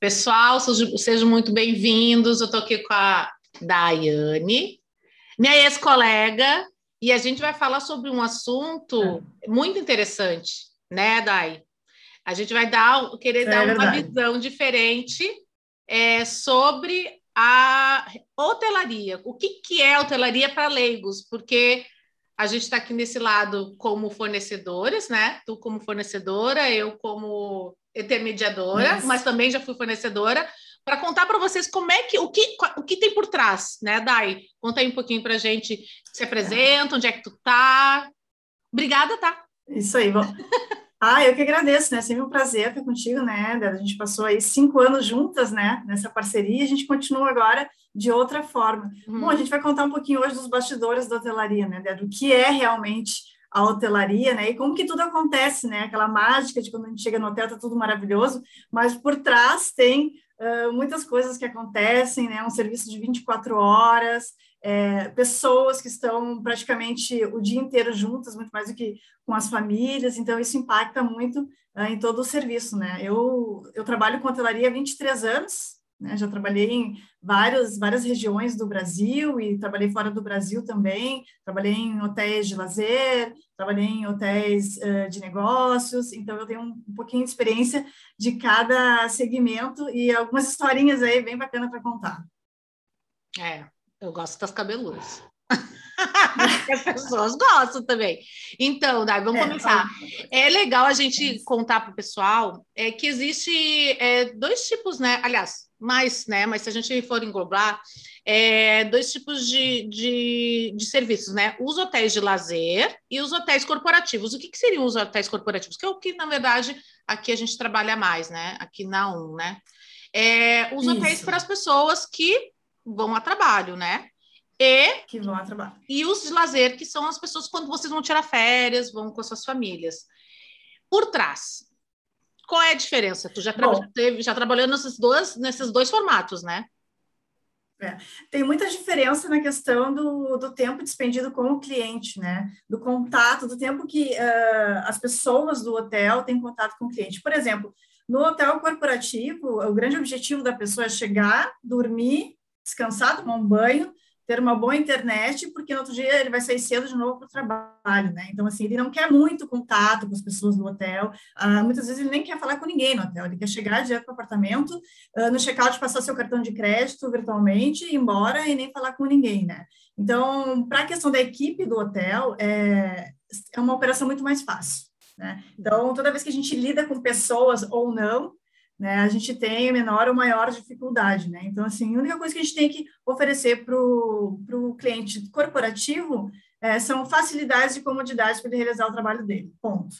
Pessoal, sejam muito bem-vindos. Eu estou aqui com a Daiane, minha ex-colega, e a gente vai falar sobre um assunto é. muito interessante, né, Dai? A gente vai dar, querer é dar verdade. uma visão diferente é, sobre a hotelaria. O que, que é hotelaria para leigos? Porque a gente está aqui nesse lado como fornecedores, né? Tu como fornecedora, eu como intermediadora, Nossa. mas também já fui fornecedora, para contar para vocês como é que o, que o que tem por trás, né, Dai? Conta aí um pouquinho para a gente, se apresenta, onde é que tu tá. Obrigada, tá? Isso aí, bom. Ah, eu que agradeço, né? Sempre um prazer estar contigo, né? A gente passou aí cinco anos juntas, né? Nessa parceria, e a gente continua agora de outra forma. Uhum. Bom, a gente vai contar um pouquinho hoje dos bastidores da hotelaria, né? Do que é realmente a hotelaria, né? E como que tudo acontece, né? Aquela mágica de quando a gente chega no hotel tá tudo maravilhoso, mas por trás tem uh, muitas coisas que acontecem, né? Um serviço de 24 horas, é, pessoas que estão praticamente o dia inteiro juntas, muito mais do que com as famílias, então isso impacta muito uh, em todo o serviço, né? Eu, eu trabalho com hotelaria há 23 anos, né? Já trabalhei em várias, várias regiões do Brasil e trabalhei fora do Brasil também. Trabalhei em hotéis de lazer, trabalhei em hotéis uh, de negócios. Então, eu tenho um, um, pouquinho de experiência de cada segmento e algumas historinhas aí bem bacana para contar. É, eu gosto das cabeludas. As pessoas gostam também. Então, Dai, vamos é, começar. É legal a gente contar para o pessoal é, que existe é, dois tipos, né? Aliás, mais, né? Mas se a gente for englobar, é, dois tipos de, de, de, serviços, né? Os hotéis de lazer e os hotéis corporativos. O que, que seriam os hotéis corporativos? Que é o que, na verdade, aqui a gente trabalha mais, né? Aqui na Um, né? É, os Isso. hotéis para as pessoas que vão a trabalho, né? E, que vão a trabalho. E os de lazer, que são as pessoas quando vocês vão tirar férias, vão com as suas famílias. Por trás, qual é a diferença? Tu já, Bom, teve, já trabalhou nesses dois, nesses dois formatos, né? É. Tem muita diferença na questão do, do tempo despendido com o cliente, né? Do contato, do tempo que uh, as pessoas do hotel têm contato com o cliente. Por exemplo, no hotel corporativo, o grande objetivo da pessoa é chegar, dormir, descansar, tomar um banho, ter uma boa internet, porque no outro dia ele vai sair cedo de novo para o trabalho, né? Então, assim, ele não quer muito contato com as pessoas do hotel, uh, muitas vezes ele nem quer falar com ninguém no hotel, ele quer chegar direto para o apartamento, uh, no check-out passar seu cartão de crédito virtualmente, ir embora e nem falar com ninguém, né? Então, para a questão da equipe do hotel, é, é uma operação muito mais fácil, né? Então, toda vez que a gente lida com pessoas ou não, né, a gente tem menor ou maior dificuldade, né? Então, assim, a única coisa que a gente tem que oferecer para o cliente corporativo é, são facilidades e comodidades para ele realizar o trabalho dele, ponto.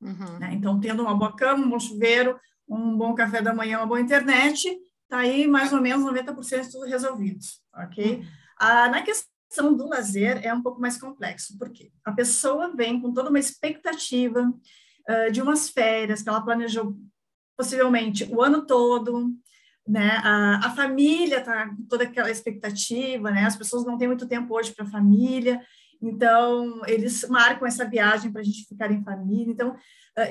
Uhum. Né? Então, tendo uma boa cama, um bom chuveiro, um bom café da manhã, uma boa internet, tá aí mais ou menos 90% tudo resolvido, ok? Uhum. Ah, na questão do lazer é um pouco mais complexo, porque a pessoa vem com toda uma expectativa uh, de umas férias que ela planejou possivelmente o ano todo, né? A, a família tá com toda aquela expectativa, né? As pessoas não têm muito tempo hoje para a família, então eles marcam essa viagem para a gente ficar em família. Então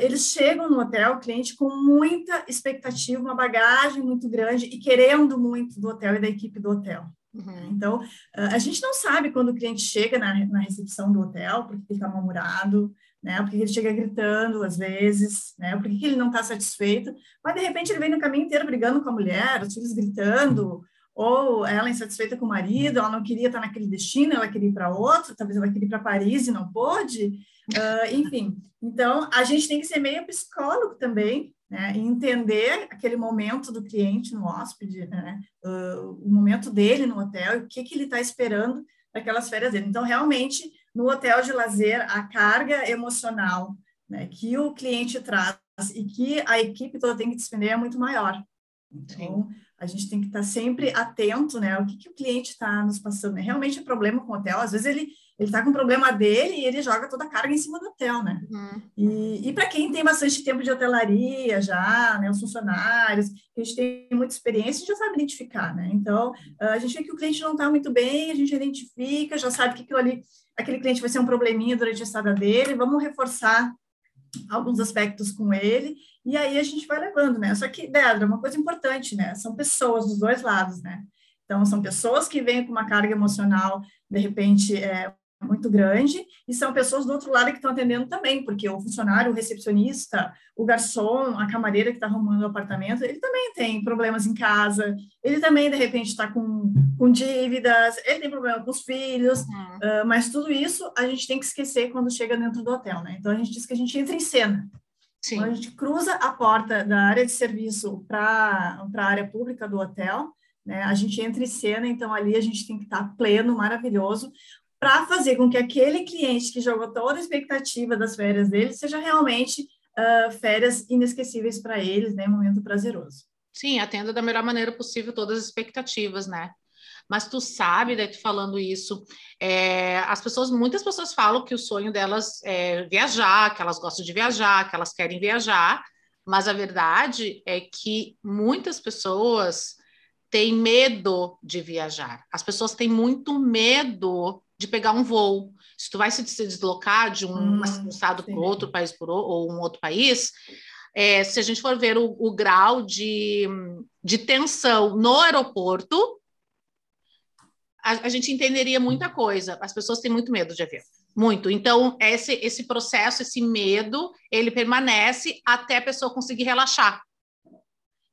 eles chegam no hotel, o cliente com muita expectativa, uma bagagem muito grande e querendo muito do hotel e da equipe do hotel. Uhum. Então, a gente não sabe quando o cliente chega na, na recepção do hotel, porque ele está mal-humorado, né? Porque ele chega gritando às vezes, né? Porque ele não está satisfeito, mas de repente ele vem no caminho inteiro brigando com a mulher, os filhos gritando, ou ela insatisfeita com o marido, ela não queria estar naquele destino, ela queria ir para outro, talvez ela queria ir para Paris e não pôde, uh, enfim. Então, a gente tem que ser meio psicólogo também, né? E entender aquele momento do cliente no hóspede, né? Uh, o momento dele no hotel, o que, que ele está esperando daquelas férias dele. Então, realmente, no hotel de lazer, a carga emocional né, que o cliente traz e que a equipe toda tem que despender é muito maior. Então, Sim. a gente tem que estar sempre atento, né? O que, que o cliente está nos passando. É realmente um problema com o hotel. Às vezes ele ele está com o problema dele e ele joga toda a carga em cima do hotel, né? Uhum. E, e para quem tem bastante tempo de hotelaria já, né? Os funcionários, que a gente tem muita experiência, a gente já sabe identificar, né? Então, a gente vê que o cliente não está muito bem, a gente identifica, já sabe que aquilo ali aquele cliente vai ser um probleminha durante a estada dele, vamos reforçar alguns aspectos com ele E aí a gente vai levando, né? Só que, Dedra, uma coisa importante, né? São pessoas dos dois lados, né? Então, são pessoas que vêm com uma carga emocional, de repente, é, muito grande, e são pessoas do outro lado que estão atendendo também, porque o funcionário, o recepcionista, o garçom, a camareira que está arrumando o apartamento, ele também tem problemas em casa, ele também, de repente, está com, com dívidas, ele tem problema com os filhos, uhum. uh, mas tudo isso a gente tem que esquecer quando chega dentro do hotel, né? Então, a gente diz que a gente entra em cena. Sim. Quando a gente cruza a porta da área de serviço para a área pública do hotel, né, a gente entra em cena, então ali a gente tem que estar pleno, maravilhoso, para fazer com que aquele cliente que jogou toda a expectativa das férias dele seja realmente uh, férias inesquecíveis para eles, né? Um momento prazeroso. Sim, atenda da melhor maneira possível todas as expectativas, né? Mas tu sabe, tu falando isso, é, as pessoas, muitas pessoas falam que o sonho delas é viajar, que elas gostam de viajar, que elas querem viajar, mas a verdade é que muitas pessoas têm medo de viajar. As pessoas têm muito medo de pegar um voo. Se tu vai se deslocar de um, hum, um estado para outro país por, ou um outro país, é, se a gente for ver o, o grau de, de tensão no aeroporto, a, a, gente entenderia muita coisa. As pessoas têm muito medo de avião, muito. Então, esse, esse processo, esse medo, ele permanece até a pessoa conseguir relaxar.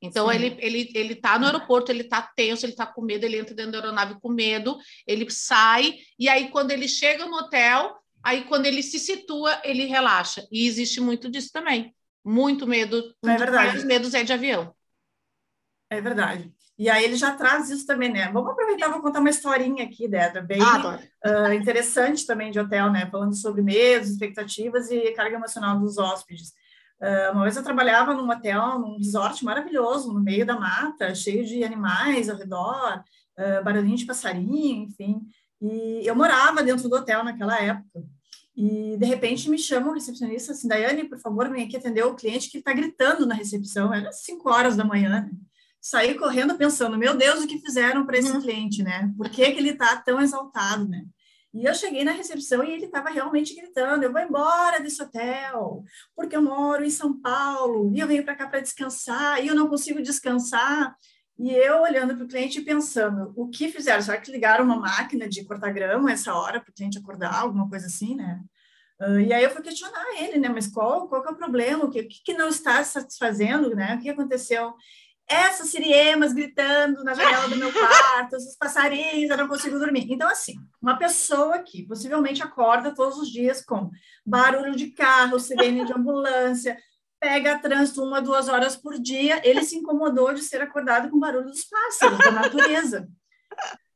Então, ele, ele, ele tá no aeroporto, ele tá tenso, ele tá com medo, ele entra dentro da aeronave com medo, ele sai, e aí, quando ele chega no hotel, aí, quando ele se situa, ele relaxa. E existe muito disso também. Muito medo. Um é verdade. Os medos é de avião. É verdade. E aí ele já traz isso também, né? Vamos aproveitar, vou contar uma historinha aqui, Dedra, bem ah, uh, interessante também de hotel, né? Falando sobre medos, expectativas e carga emocional dos hóspedes. Uh, uma vez eu trabalhava num hotel, num resort maravilhoso, no meio da mata, cheio de animais ao redor, uh, barulhinho de passarinho, enfim. E eu morava dentro do hotel naquela época. E, de repente, me chama o recepcionista assim, Daiane, por favor, vem aqui atender o cliente que está gritando na recepção. Era 5 horas da manhã. Né? Saí correndo pensando, meu Deus, o que fizeram para esse uhum. cliente, né? Por que, que ele está tão exaltado, né? E eu cheguei na recepção e ele estava realmente gritando: eu vou embora desse hotel, porque eu moro em São Paulo e eu venho para cá para descansar e eu não consigo descansar. E eu olhando para o cliente e pensando: o que fizeram? Será que ligaram uma máquina de cortar grama essa hora para o cliente acordar, alguma coisa assim, né? Uh, e aí eu fui questionar ele, né? Mas qual, qual é o problema? O que, que não está satisfazendo, né? O que aconteceu? Essas siriemas gritando na janela do meu quarto, esses passarinhos, eu não consigo dormir. Então, assim, uma pessoa que possivelmente acorda todos os dias com barulho de carro, sirene de ambulância, pega trânsito uma, duas horas por dia, ele se incomodou de ser acordado com barulho dos pássaros, da natureza.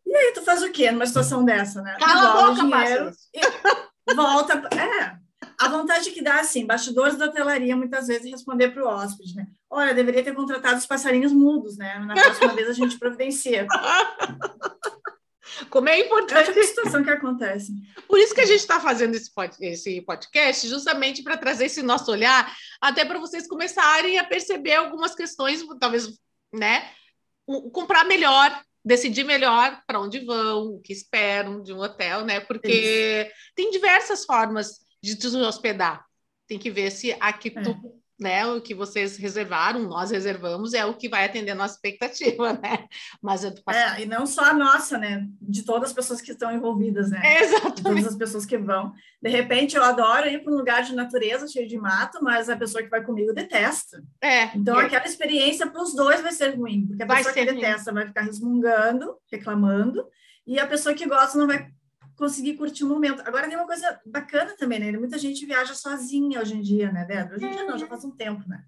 E aí, tu faz o quê numa situação dessa, né? Cala a boca, dinheiro e volta. É, a vontade que dá, assim, bastidores da hotelaria, muitas vezes, responder para o hóspede, né? Olha, deveria ter contratado os passarinhos mudos, né? Na próxima vez a gente providencia. Como é importante. É a situação que acontece. Por isso que a gente está fazendo esse, podcast, justamente para trazer esse nosso olhar, até para vocês começarem a perceber algumas questões, talvez, né? comprar melhor, decidir melhor para onde vão, o que esperam de um hotel, né? Porque isso. tem diversas formas de te hospedar. Tem que ver se aqui é. tu né, o que vocês reservaram, nós reservamos, é o que vai atender a nossa expectativa, né? Mas eu É, e não só a nossa, né? De todas as pessoas que estão envolvidas, né? É, exatamente. De todas as pessoas que vão. De repente, eu adoro ir para um lugar de natureza cheio de mato, mas a pessoa que vai comigo detesta. É. Então, é. aquela experiência para os dois vai ser ruim, porque a vai pessoa que detesta ruim. vai ficar resmungando, reclamando, e a pessoa que gosta não vai conseguir curtir o momento. Agora tem uma coisa bacana também, né? Muita gente viaja sozinha hoje em dia, né, Débora? Hoje em dia não, já faz um tempo, né?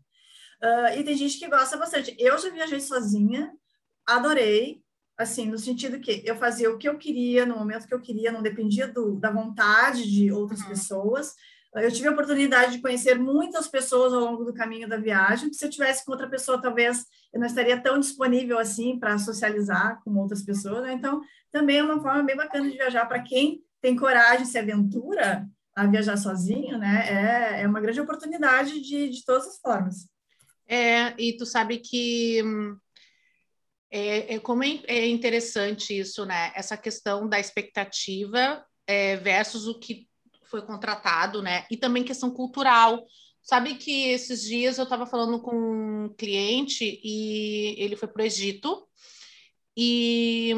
Uh, e tem gente que gosta bastante. Eu já viajei sozinha, adorei, assim, no sentido que eu fazia o que eu queria, no momento que eu queria, não dependia do, da vontade de outras uhum. pessoas. Eu tive a oportunidade de conhecer muitas pessoas ao longo do caminho da viagem, se eu tivesse com outra pessoa, talvez eu não estaria tão disponível assim para socializar com outras pessoas. Né? Então, também é uma forma bem bacana de viajar para quem tem coragem, se aventura a viajar sozinho, né? É, é uma grande oportunidade de, de todas as formas. É, e tu sabe que é, é como é, é interessante isso, né? Essa questão da expectativa é, versus o que foi contratado, né? E também questão cultural, Sabe que esses dias eu estava falando com um cliente e ele foi para o Egito e,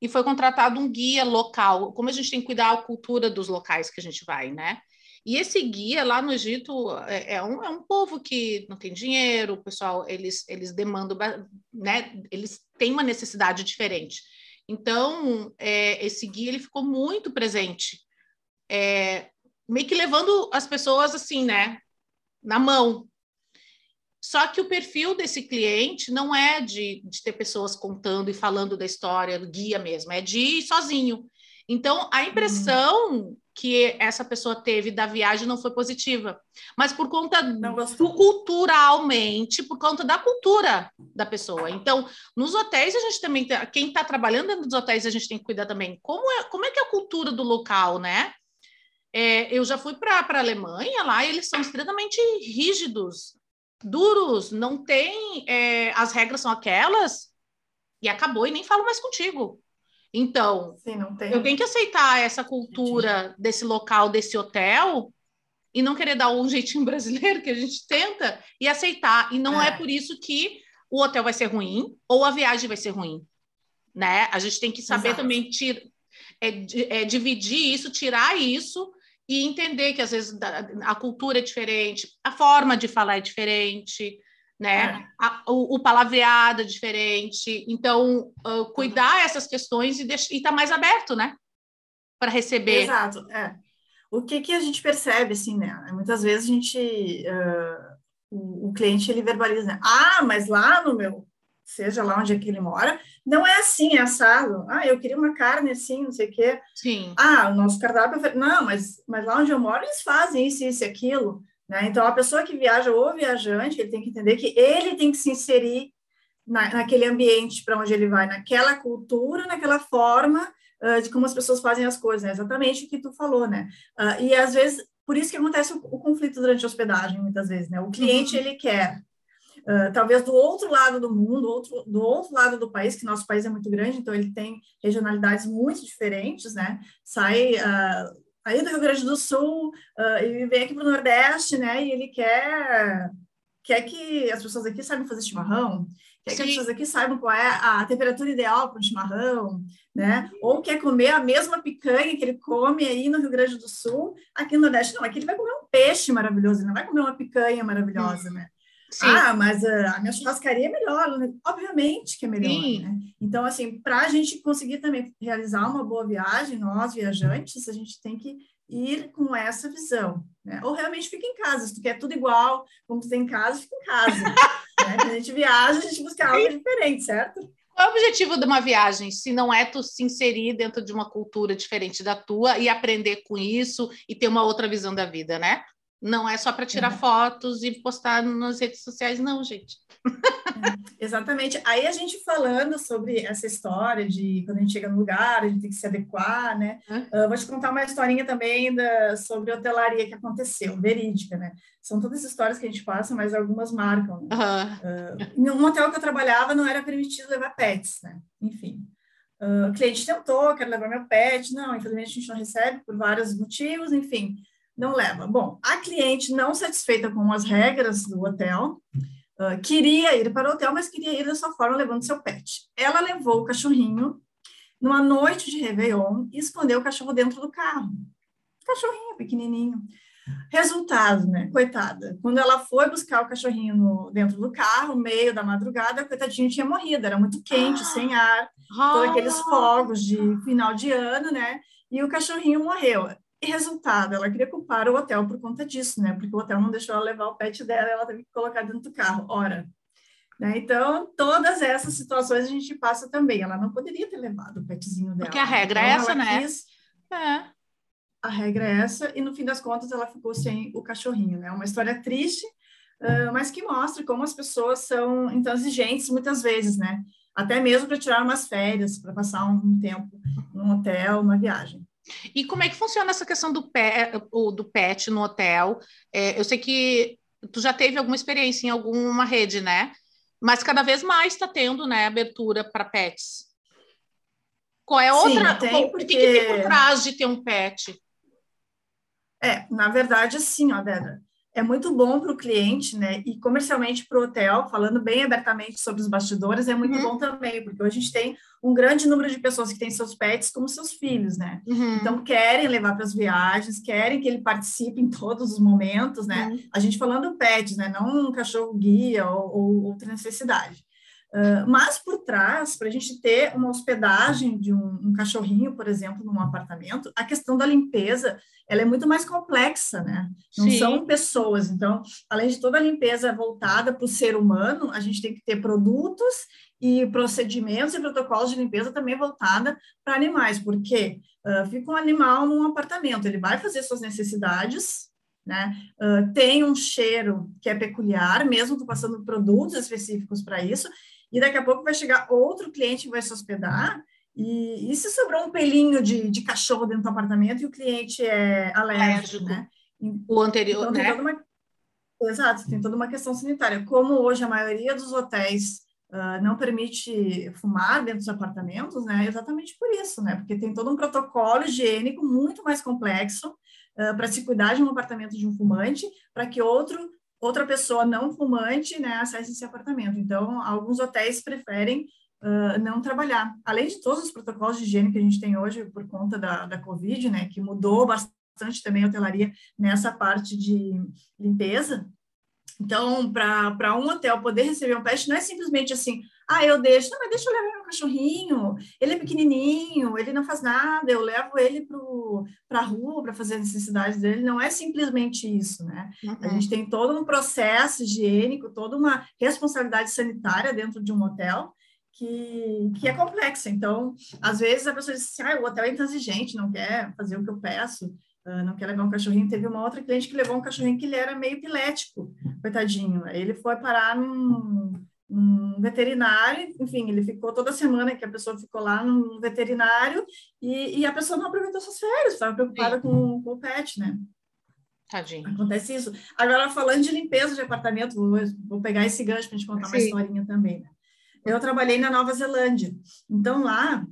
e foi contratado um guia local. Como a gente tem que cuidar da cultura dos locais que a gente vai, né? E esse guia lá no Egito é, é, um, é um povo que não tem dinheiro, o pessoal, eles, eles demandam, né? Eles têm uma necessidade diferente. Então, é, esse guia ele ficou muito presente, é, meio que levando as pessoas assim, né? na mão. Só que o perfil desse cliente não é de, de ter pessoas contando e falando da história, do guia mesmo, é de ir sozinho. Então, a impressão uhum. que essa pessoa teve da viagem não foi positiva, mas por conta do culturalmente, por conta da cultura da pessoa. Então, nos hotéis a gente também, quem está trabalhando dentro dos hotéis, a gente tem que cuidar também. Como é, como é que é a cultura do local, né? É, eu já fui para a Alemanha lá, eles são extremamente rígidos, duros, não tem. É, as regras são aquelas, e acabou, e nem falo mais contigo. Então, Sim, eu tenho que aceitar essa cultura Entendi. desse local, desse hotel, e não querer dar um jeitinho brasileiro que a gente tenta, e aceitar. E não é, é por isso que o hotel vai ser ruim ou a viagem vai ser ruim. Né? A gente tem que saber Exato. também tir, é, é, dividir isso, tirar isso e entender que às vezes a cultura é diferente, a forma de falar é diferente, né? É. A, o, o, palavreado é diferente. Então, uh, cuidar essas questões e estar tá mais aberto, né? Para receber. Exato. É. O que, que a gente percebe, assim, né? Muitas vezes a gente. Uh, o, o, cliente ele verbaliza, né? Ah, mas lá no meu seja lá onde é que ele mora, não é assim, é assado. Ah, eu queria uma carne assim, não sei o quê. Sim. Ah, o nosso cardápio... É... Não, mas, mas lá onde eu moro, eles fazem isso, isso e aquilo. Né? Então, a pessoa que viaja ou viajante, ele tem que entender que ele tem que se inserir na, naquele ambiente para onde ele vai, naquela cultura, naquela forma uh, de como as pessoas fazem as coisas, né? exatamente o que tu falou, né? Uh, e às vezes, por isso que acontece o, o, conflito durante a hospedagem, muitas vezes, né? O cliente, uhum. ele quer Uh, talvez do outro lado do mundo, outro, do outro lado do país, que nosso país é muito grande, então ele tem regionalidades muito diferentes, né? Sai uh, aí do Rio Grande do Sul uh, e vem aqui para o Nordeste, né? E ele quer, quer que as pessoas aqui saibam fazer chimarrão, quer Sim. que as pessoas aqui saibam qual é a temperatura ideal para um chimarrão, né? Ou quer comer a mesma picanha que ele come aí no Rio Grande do Sul, aqui no Nordeste. Não, aqui ele vai comer um peixe maravilhoso, ele não vai comer uma picanha maravilhosa, né? Sim. Ah, mas a minha churrascaria é melhor. Né? Obviamente que é melhor, né? Então, assim, para a gente conseguir também realizar uma boa viagem, nós viajantes, a gente tem que ir com essa visão, né? Ou realmente fica em casa. Se tu quer tudo igual, como tu tem em casa, fica em casa. né? Quando a gente viaja, a gente busca algo diferente, certo? Qual é o objetivo de uma viagem, se não é tu se inserir dentro de uma cultura diferente da tua e aprender com isso e ter uma outra visão da vida, né? Não é só para tirar é. fotos e postar nas redes sociais, não, gente. É, exatamente. Aí a gente falando sobre essa história de quando a gente chega no lugar, a gente tem que se adequar, né? Uh, vou te contar uma historinha também da, sobre hotelaria que aconteceu, verídica, né? São todas histórias que a gente passa, mas algumas marcam. Né? Uhum. Uh, hotel que eu trabalhava não era permitido levar pets, né? Enfim. Uh, o cliente tentou, quero levar meu pet, não, infelizmente a gente não recebe por vários motivos, enfim não leva. Bom, a cliente não satisfeita com as regras do hotel, uh, queria ir para o hotel, mas queria ir da sua forma levando seu pet. Ela levou o cachorrinho numa noite de Réveillon e escondeu o cachorro dentro do carro. Cachorrinho pequenininho. Resultado, né? Coitada. Quando ela foi buscar o cachorrinho no, dentro do carro, meio da madrugada, coitadinho tinha morrido. Era muito quente, ah, sem ar, ah, todos aqueles fogos de final de ano, né? E o cachorrinho morreu. E resultado, ela queria culpar o hotel por conta disso, né? Porque o hotel não deixou ela levar o pet dela, ela teve que colocar dentro do carro. Ora, né? Então, todas essas situações a gente passa também. Ela não poderia ter levado o petzinho dela. Porque a regra é então, é essa, né? Quis... É. A regra é essa, e no fim das contas ela ficou sem o cachorrinho, né? Uma história triste, uh, mas que mostra como as pessoas são intransigentes muitas vezes, né? Até mesmo para tirar umas férias, para passar um tempo num hotel, uma viagem. E como é que funciona essa questão do pet, do pet no hotel? É, eu sei que tu já teve alguma experiência em alguma rede, né? Mas cada vez mais está tendo, né, abertura para pets. Qual é a outra? Sim, tem, porque... O que, que por trás de ter um pet? É, na verdade, assim, ó, Débora, é muito bom para o cliente, né? E comercialmente para o hotel, falando bem abertamente sobre os bastidores, é muito uhum. bom também, porque hoje a gente tem um grande número de pessoas que têm seus pets como seus filhos, né? Uhum. Então querem levar para as viagens, querem que ele participe em todos os momentos, né? Uhum. A gente falando pets, né? Não um cachorro guia ou, ou outra necessidade. Uh, mas por trás, para a gente ter uma hospedagem de um, um, cachorrinho, por exemplo, num apartamento, a questão da limpeza ela é muito mais complexa, né? Não Sim. são pessoas. Então, além de toda a limpeza voltada para o ser humano, a gente tem que ter produtos e procedimentos e protocolos de limpeza também voltada para animais, porque uh, fica um animal num apartamento, ele vai fazer suas necessidades, né? Uh, tem um cheiro que é peculiar, mesmo tu passando produtos específicos para isso, e daqui a pouco vai chegar outro cliente que vai se hospedar, e, e se sobrou um pelinho de, de cachorro dentro do apartamento e o cliente é alérgico, né? O anterior, então, né? Uma... Exato, tem toda uma questão sanitária. Como hoje a maioria dos hotéis uh, não permite fumar dentro dos apartamentos, né? Exatamente por isso, né? Porque tem todo um protocolo higiênico muito mais complexo uh, para se cuidar de um apartamento de um fumante, para que outro outra pessoa não fumante, né, acesse esse apartamento. Então, alguns hotéis preferem uh, não trabalhar. Além de todos os protocolos de higiene que a gente tem hoje por conta da, da Covid, né, que mudou bastante também a hotelaria nessa parte de limpeza. Então, para um hotel poder receber um pet, não é simplesmente assim, ah, eu deixo, não, mas deixa eu levar meu cachorrinho, ele é pequenininho, ele não faz nada, eu levo ele para a rua para fazer as necessidades dele, não é simplesmente isso, né? Uhum. A gente tem todo um processo higiênico, toda uma responsabilidade sanitária dentro de um hotel, que, que é complexa. Então, às vezes a pessoa diz assim, ah, o hotel é intransigente, não quer fazer o que eu peço, uh, não quer levar um cachorrinho. Teve uma outra cliente que levou um cachorrinho que ele era meio epilético, coitadinho. Aí ele foi parar num, num veterinário, enfim, ele ficou toda semana que a pessoa ficou lá no veterinário e, e a pessoa não aproveitou suas férias, estava preocupada com, com o pet, né? Tadinho. Acontece isso. Agora, falando de limpeza de apartamento, vou, vou pegar esse gancho para a gente contar Sim. uma historinha também, né? Eu trabalhei na Nova Zelândia. Então, lá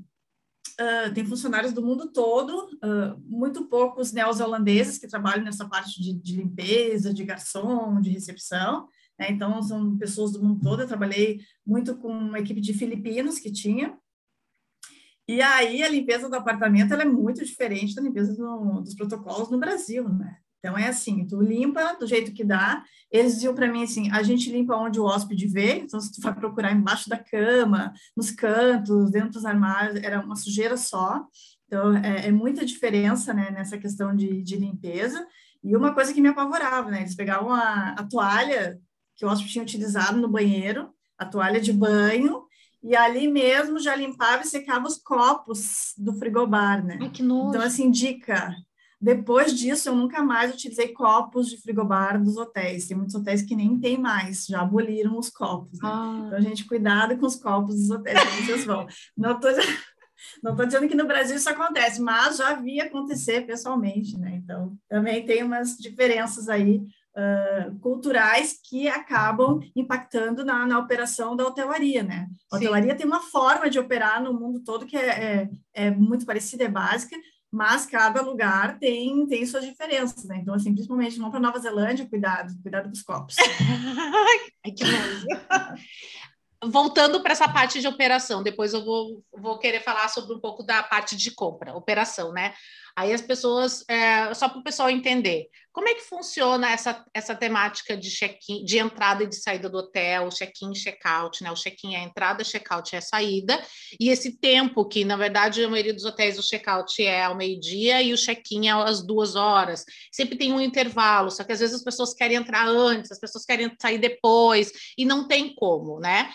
uh, tem funcionários do mundo todo, uh, muito poucos neozelandeses que trabalham nessa parte de, de limpeza, de garçom, de recepção. Né? Então, são pessoas do mundo todo. Eu trabalhei muito com uma equipe de filipinos que tinha. E aí, a limpeza do apartamento é muito diferente da limpeza do, dos protocolos no Brasil, né? Então é assim, tu limpa do jeito que dá. Eles diziam para mim assim, a gente limpa onde o hóspede vê, então se tu vai procurar embaixo da cama, nos cantos, dentro dos armários, era uma sujeira só. Então é, é muita diferença, né, nessa questão de, de, limpeza. E uma coisa que me apavorava, né, eles pegavam a, a toalha que o hóspede tinha utilizado no banheiro, a toalha de banho, e ali mesmo já limpava e secava os copos do frigobar, né? Ai, que nojo. Então, assim, dica, depois disso, eu nunca mais utilizei copos de frigobar dos hotéis. Tem muitos hotéis que nem tem mais, já aboliram os copos. Né? Ah. Então, gente, cuidado com os copos dos hotéis que vocês vão. Não estou não tô dizendo que no Brasil isso acontece, mas já vi acontecer pessoalmente, né? Então, também tem umas diferenças aí uh, culturais que acabam impactando na, na operação da hotelaria, né? A hotelaria Sim. tem uma forma de operar no mundo todo que é, é, é muito parecida, é básica, mas cada lugar tem, tem suas diferenças, né? Então, assim, principalmente vão para Nova Zelândia, cuidado, cuidado com os copos. Ai, que Voltando para essa parte de operação, depois eu vou, vou querer falar sobre um pouco da parte de compra, operação, né? Aí as pessoas, é, só para o pessoal entender, como é que funciona essa, essa temática de check-in, de entrada e de saída do hotel, check-in check-out, né? O check-in é a entrada, check-out é a saída, e esse tempo que, na verdade, a maioria dos hotéis o check-out é ao meio-dia e o check-in é às duas horas. Sempre tem um intervalo, só que às vezes as pessoas querem entrar antes, as pessoas querem sair depois, e não tem como, né?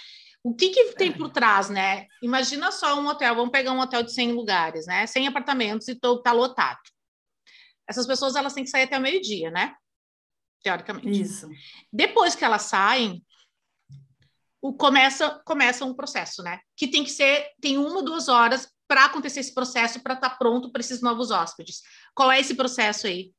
O que, que tem por trás, né? Imagina só um hotel, vamos pegar um hotel de 100 lugares, né? 100 apartamentos e está lotado. Essas pessoas elas têm que sair até o meio-dia, né? Teoricamente. Isso. Depois que elas saem, o começa começa um processo, né? Que tem que ser tem uma duas horas para acontecer esse processo para estar tá pronto para esses novos hóspedes. Qual é esse processo aí?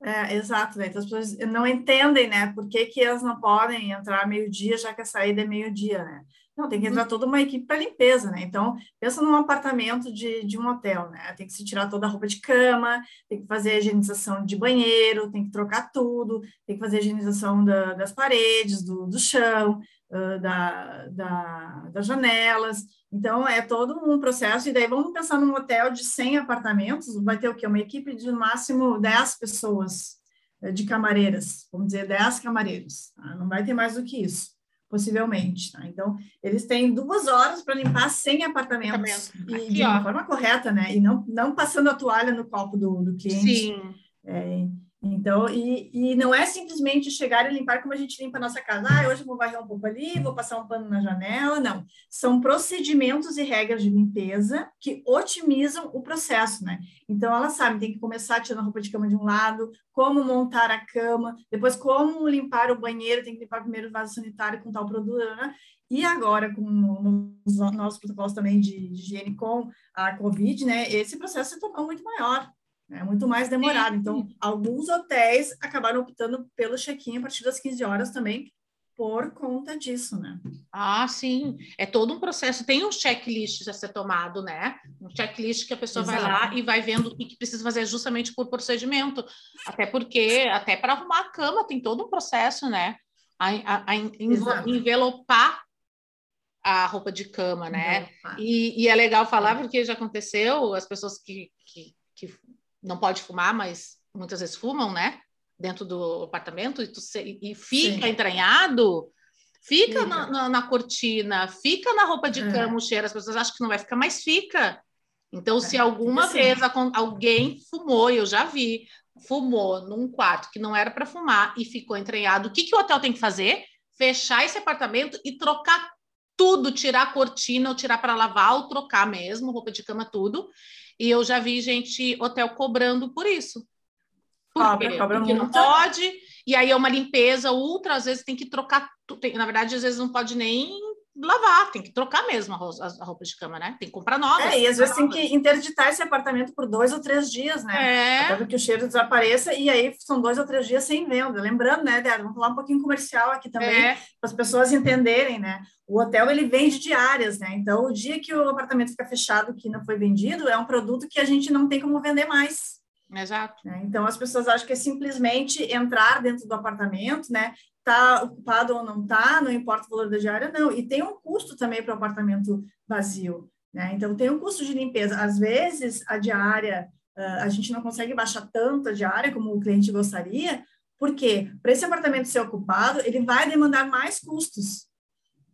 É, exato, né? Então as pessoas não entendem, né? Por que, que elas não podem entrar meio-dia, já que a saída é meio-dia, né? Não, tem que entrar toda uma equipe para limpeza, né? Então, pensa num apartamento de, de um hotel, né? Tem que se tirar toda a roupa de cama, tem que fazer a higienização de banheiro, tem que trocar tudo, tem que fazer a higienização da, das paredes, do, do chão, uh, da, da, das janelas. Então, é todo um processo. E daí, vamos pensar num hotel de 100 apartamentos, vai ter o quê? Uma equipe de, no máximo, 10 pessoas uh, de camareiras, vamos dizer, 10 camareiros. Tá? Não vai ter mais do que isso possivelmente. Tá? Então, eles têm duas horas para limpar 100 apartamentos e, Aqui, de uma ó. forma correta, né? E não, não passando a toalha no copo do, do cliente. Sim. É, então, e, e não é simplesmente chegar e limpar como a gente limpa a nossa casa. Ah, hoje vou varrer um pouco ali, vou passar um pano na janela. Não. São procedimentos e regras de limpeza que otimizam o processo, né? Então, ela sabe, tem que começar tirando a roupa de cama de um lado, como montar a cama, depois como limpar o banheiro, tem que limpar primeiro o vaso sanitário com tal produto, né? E agora, com os nossos protocolos também de, de higiene com a Covid, né? Esse processo se tornou muito maior é muito mais demorado. Então, alguns hotéis acabaram optando pelo check-in a partir das 15 horas também, por conta disso, né? Ah, sim. É todo um processo. Tem um checklist a ser tomado, né? Um checklist que a pessoa Exato. vai lá e vai vendo o que precisa fazer justamente por procedimento. Até porque, até para arrumar a cama, tem todo um processo, né? A, a, a envelopar a roupa de cama, né? E, e, é legal falar porque já aconteceu, as pessoas que, que, que não pode fumar, mas muitas vezes fumam, né? Dentro do apartamento, e, tu, e fica Sim. entranhado, fica, Na, na, na, cortina, fica na roupa de é. cama, o cheiro, as pessoas acham que não vai ficar, mas fica. Então, é, se alguma vez alguém fumou, eu já vi, fumou num quarto que não era para fumar e ficou entranhado, o que, que o hotel tem que fazer? Fechar esse apartamento e trocar tudo, tirar a cortina, ou tirar para lavar, ou trocar mesmo, roupa de cama, tudo. E eu já vi gente, hotel, cobrando por isso. Por cobra, quê? Cobra Porque muito. não pode, e aí é uma limpeza ultra, às vezes tem que trocar, tem, na verdade, às vezes não pode nem lavar, tem que trocar mesmo a roupa, a roupa de cama, né? Tem que comprar nova. É, e às vezes tem que interditar esse apartamento por dois ou três dias, né? É. Até que o cheiro desapareça, e aí são dois ou três dias sem venda. Lembrando, né, Débora, vamos falar um pouquinho comercial aqui também, é. para as pessoas entenderem, né? O hotel, ele vende diárias, né? Então, o dia que o apartamento fica fechado, que não foi vendido, é um produto que a gente não tem como vender mais. Exato. Né? Então, as pessoas acham que é simplesmente entrar dentro do apartamento, né? Tá ocupado ou não tá, não importa o valor da diária, não. E tem um custo também para o apartamento vazio, né? Então, tem um custo de limpeza. Às vezes, a diária, a gente não consegue baixar tanto a diária como o cliente gostaria, porque para esse apartamento ser ocupado, ele vai demandar mais custos.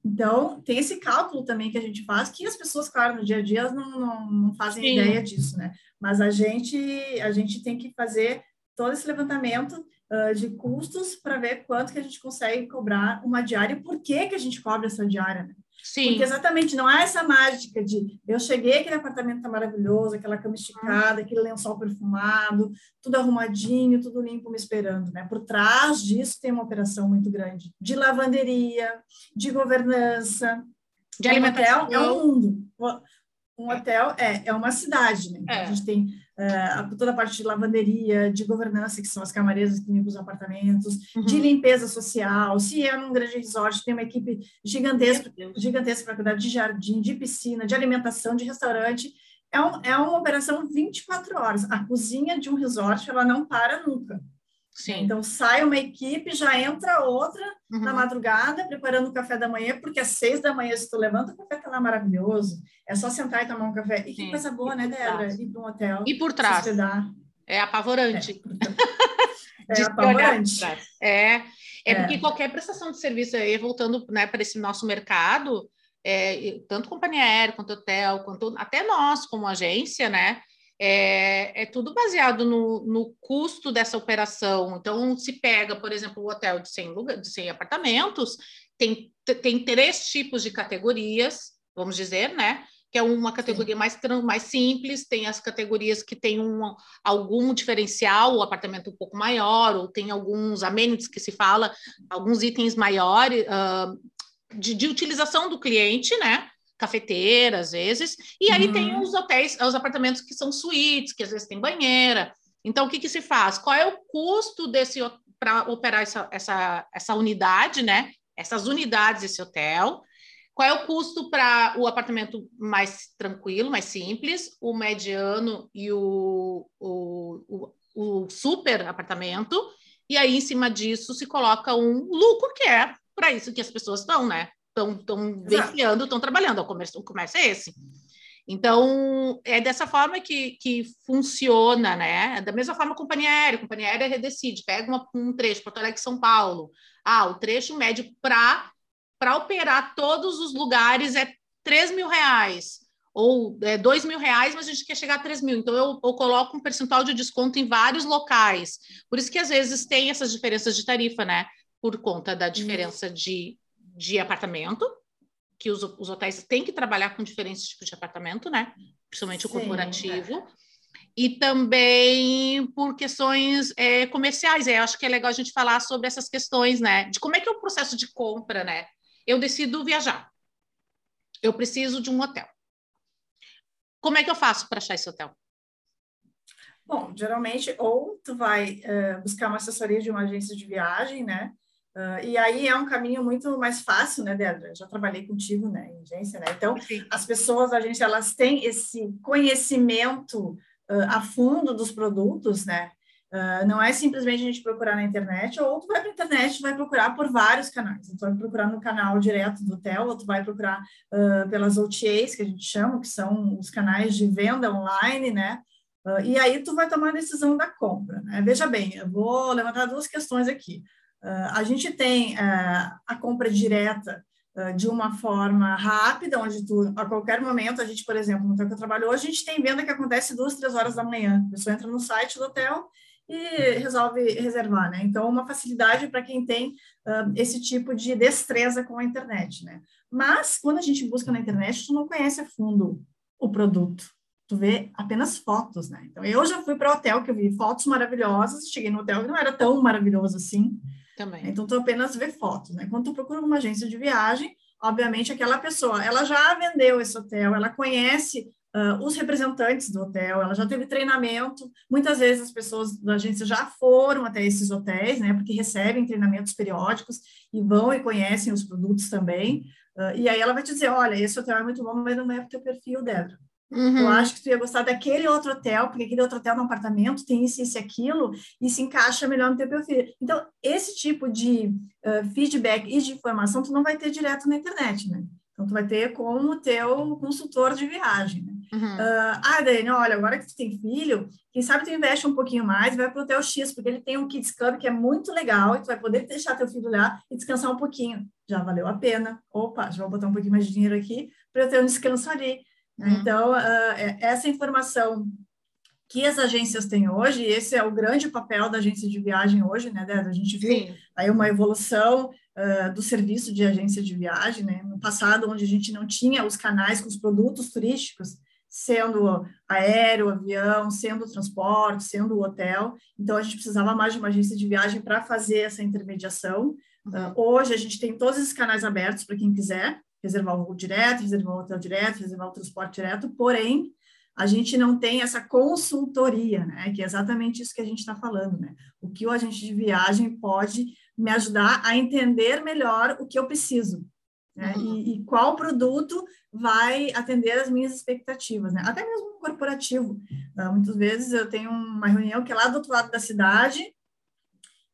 Então, tem esse cálculo também que a gente faz, que as pessoas, claro, no dia a dia não, não, não fazem Sim. ideia disso, né? Mas a gente, a gente tem que fazer todo esse levantamento uh, de custos para ver quanto que a gente consegue cobrar uma diária e por que, que a gente cobra essa diária, né? Sim. Porque exatamente não há essa mágica de eu cheguei, aquele apartamento tá maravilhoso, aquela cama esticada, aquele lençol perfumado, tudo arrumadinho, tudo limpo me esperando, né? Por trás disso tem uma operação muito grande de lavanderia, de governança, de alimentação. É um mundo. Um hotel é, é uma cidade, né? É. A gente tem uh, toda a parte de lavanderia, de governança, que são as camareiras que limpam os apartamentos, uhum. de limpeza social. Se é num grande resort, tem uma equipe gigantesca, gigantesca para cuidar de jardim, de piscina, de alimentação, de restaurante. É, um, é uma operação 24 horas. A cozinha de um resort, ela não para nunca. Sim. Então, sai uma equipe, já entra outra uhum. na madrugada, preparando o café da manhã, porque às seis da manhã, se tu levanta, o café tá lá maravilhoso. É só sentar e tomar um café. E que Sim. coisa boa, né, Débora? Ir para um hotel. E por trás. É apavorante. É, é apavorante. É, é, é, porque qualquer prestação de serviço, aí, voltando né, para esse nosso mercado, é, tanto companhia aérea, quanto hotel, quanto até nós, como agência, né? É, é tudo baseado no, no, custo dessa operação. Então, se pega, por exemplo, o hotel de 100, lugar, de 100 apartamentos, tem, tem três tipos de categorias, vamos dizer, né? Que é uma categoria mais, mais simples, tem as categorias que tem um, algum diferencial, o apartamento um pouco maior, ou tem alguns amenities que se fala, alguns itens maiores uh, de, de utilização do cliente, né? Cafeteira, às vezes, e aí uhum. tem os hotéis, os apartamentos que são suítes, que às vezes tem banheira. Então, o que, que se faz? Qual é o custo desse para operar essa, essa, essa unidade, né? Essas unidades, esse hotel. Qual é o custo para o apartamento mais tranquilo, mais simples, o mediano e o, o, o, o super apartamento? E aí, em cima disso, se coloca um lucro que é para isso que as pessoas estão, né? Estão vencilhando, estão trabalhando. O comércio, o comércio é esse. Então, é dessa forma que, que funciona, né? Da mesma forma a companhia aérea. A companhia aérea decide, pega uma, um trecho, Porto Alegre, São Paulo. Ah, o trecho médio para operar todos os lugares é 3 mil reais. Ou é 2 mil reais, mas a gente quer chegar a 3 mil. Então, eu, eu coloco um percentual de desconto em vários locais. Por isso que, às vezes, tem essas diferenças de tarifa, né? Por conta da diferença de, de apartamento, que os, os hotéis têm que trabalhar com diferentes tipos de apartamento, né? Principalmente Sim, o corporativo. É. E também por questões é, comerciais. É, acho que é legal a gente falar sobre essas questões, né? De como é que é o processo de compra, né? Eu decido viajar. Eu preciso de um hotel. Como é que eu faço para achar esse hotel? Bom, geralmente, ou tu vai uh, buscar uma assessoria de uma agência de viagem, né? Uh, e aí é um caminho muito mais fácil, né, Débora? Eu já trabalhei contigo, né, em agência, né? Então, Sim. as pessoas da agência, elas têm esse conhecimento uh, a fundo dos produtos, né? Uh, não é simplesmente a gente procurar na internet, ou tu vai para a internet, vai procurar por vários canais. Então, vai procurar no canal direto do hotel, ou tu vai procurar pelas OTAs, que a gente chama, que são os canais de venda online, né? e aí tu vai tomar a decisão da compra, né? Veja bem, eu vou levantar duas questões aqui. Uh, a gente tem uh, a compra direta uh, de uma forma rápida, onde tu, a qualquer momento, a gente, por exemplo, no hotel que eu trabalho hoje, a gente tem venda que acontece duas, três horas da manhã. A pessoa entra no site do hotel e resolve reservar, né? Então, uma facilidade para quem tem esse tipo de destreza com a internet, né? Mas, quando a gente busca na internet, tu não conhece a fundo o produto, tu vê apenas fotos, né? Então, eu já fui para o hotel que eu vi fotos maravilhosas, cheguei no hotel que não era tão maravilhoso assim, também. Então, tu apenas vê fotos, né? Quando tu procura uma agência de viagem, obviamente aquela pessoa, ela já vendeu esse hotel, ela conhece uh, os representantes do hotel, ela já teve treinamento. Muitas vezes as pessoas da agência já foram até esses hotéis, né? Porque recebem treinamentos periódicos e vão e conhecem os produtos também. Uh, e aí ela vai te dizer, olha, esse hotel é muito bom, mas não é para o teu perfil, Débora. Uhum. Eu acho que tu ia gostar daquele outro hotel, porque aquele outro hotel no apartamento tem isso, isso e aquilo, e se encaixa melhor no teu perfil. Então, esse tipo de uh, feedback e de informação tu não vai ter direto na internet, né? Então, tu vai ter com o teu consultor de viagem, né? Uhum. Uh, ah, Dani, olha, agora que tu tem filho, quem sabe tu investe um pouquinho mais, vai para o Hotel X, porque ele tem um Kids Club que é muito legal, e tu vai poder deixar teu filho lá e descansar um pouquinho. Já valeu a pena. Opa, já vou botar um pouquinho mais de dinheiro aqui para eu ter um descanso ali. Uhum. Então, uh, essa informação que as agências têm hoje, esse é o grande papel da agência de viagem hoje, né, Débora? A gente viu Sim. aí uma evolução uh, do serviço de agência de viagem, né? No passado, onde a gente não tinha os canais com os produtos turísticos, sendo aéreo, avião, sendo transporte, sendo hotel. Então, a gente precisava mais de uma agência de viagem para fazer essa intermediação. Uhum. Uh, hoje, a gente tem todos esses canais abertos para quem quiser reservar o voo direto, reservar o hotel direto, reservar o transporte direto, porém, a gente não tem essa consultoria, né? Que é exatamente isso que a gente está falando, né? O que o agente de viagem pode me ajudar a entender melhor o que eu preciso, né? Uhum. E, e, qual produto vai atender as minhas expectativas, né? Até mesmo no corporativo. Uh, muitas vezes eu tenho uma reunião que é lá do outro lado da cidade,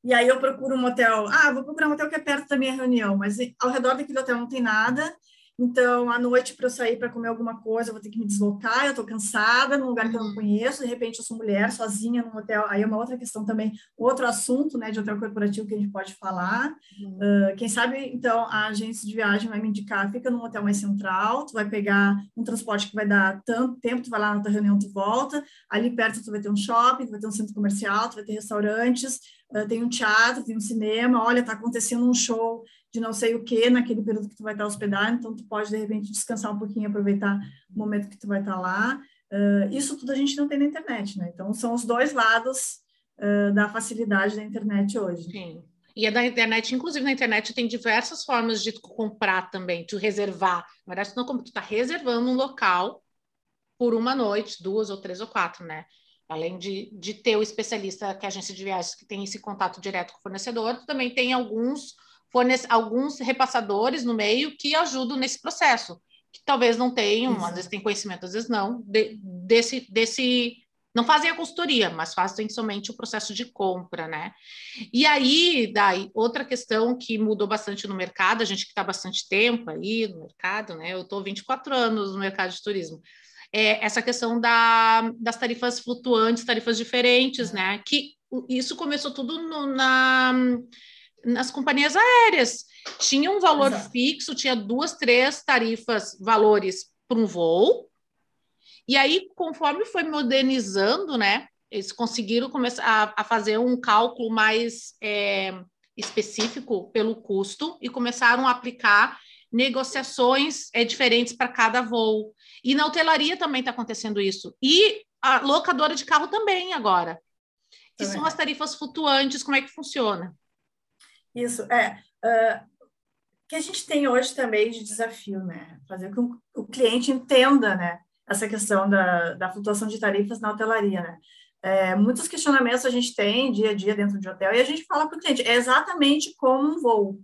e aí eu procuro um hotel, ah, vou procurar um hotel que é perto da minha reunião, mas ao redor daquele hotel não tem nada, então, à noite, para eu sair para comer alguma coisa, eu vou ter que me deslocar, eu estou cansada, num lugar que eu não conheço, de repente eu sou mulher, sozinha num hotel, aí é uma outra questão também, outro assunto, né, de hotel corporativo que a gente pode falar. Uhum. Uh, quem sabe, então, a agência de viagem vai me indicar, fica num hotel mais central, tu vai pegar um transporte que vai dar tanto tempo, tu vai lá na tua reunião, tu volta, ali perto tu vai ter um shopping, tu vai ter um centro comercial, tu vai ter restaurantes, tem um teatro, tem um cinema, olha, está acontecendo um show de não sei o que naquele período que tu vai estar hospedado, então tu pode de repente descansar um pouquinho, aproveitar o momento que tu vai estar lá. Uh, isso tudo a gente não tem na internet, né? Então são os dois lados uh, da facilidade da internet hoje. Sim. E a da internet, inclusive na internet, tem diversas formas de comprar também, de reservar. Na verdade, não como tu está reservando um local por uma noite, duas ou três ou quatro, né? Além de, de ter o especialista, que é a agência de viagens, que tem esse contato direto com o fornecedor, também tem alguns fornece alguns repassadores no meio que ajudam nesse processo, que talvez não tenham, Isso. às vezes tem conhecimento, às vezes não, de, desse, desse não fazem a consultoria, mas fazem somente o processo de compra, né? E aí, daí, outra questão que mudou bastante no mercado, a gente que está bastante tempo aí no mercado, né? Eu estou 24 anos no mercado de turismo. É essa questão da, das tarifas flutuantes, tarifas diferentes, né? Que isso começou tudo no, na, nas companhias aéreas. Tinha um valor Exato. fixo, tinha duas, três tarifas, valores para um voo, e aí, conforme foi modernizando, né, eles conseguiram começar a, a fazer um cálculo mais é, específico pelo custo e começaram a aplicar negociações é, diferentes para cada voo. E na hotelaria também está acontecendo isso. E a locadora de carro também agora. Que também. são as tarifas flutuantes, como é que funciona? Isso, é. Uh, que a gente tem hoje também de desafio, né? Fazer com que o cliente entenda, né? essa questão da, da flutuação de tarifas na hotelaria, né? É, muitos questionamentos a gente tem dia a dia dentro de hotel e a gente fala para o cliente, é exatamente como um voo.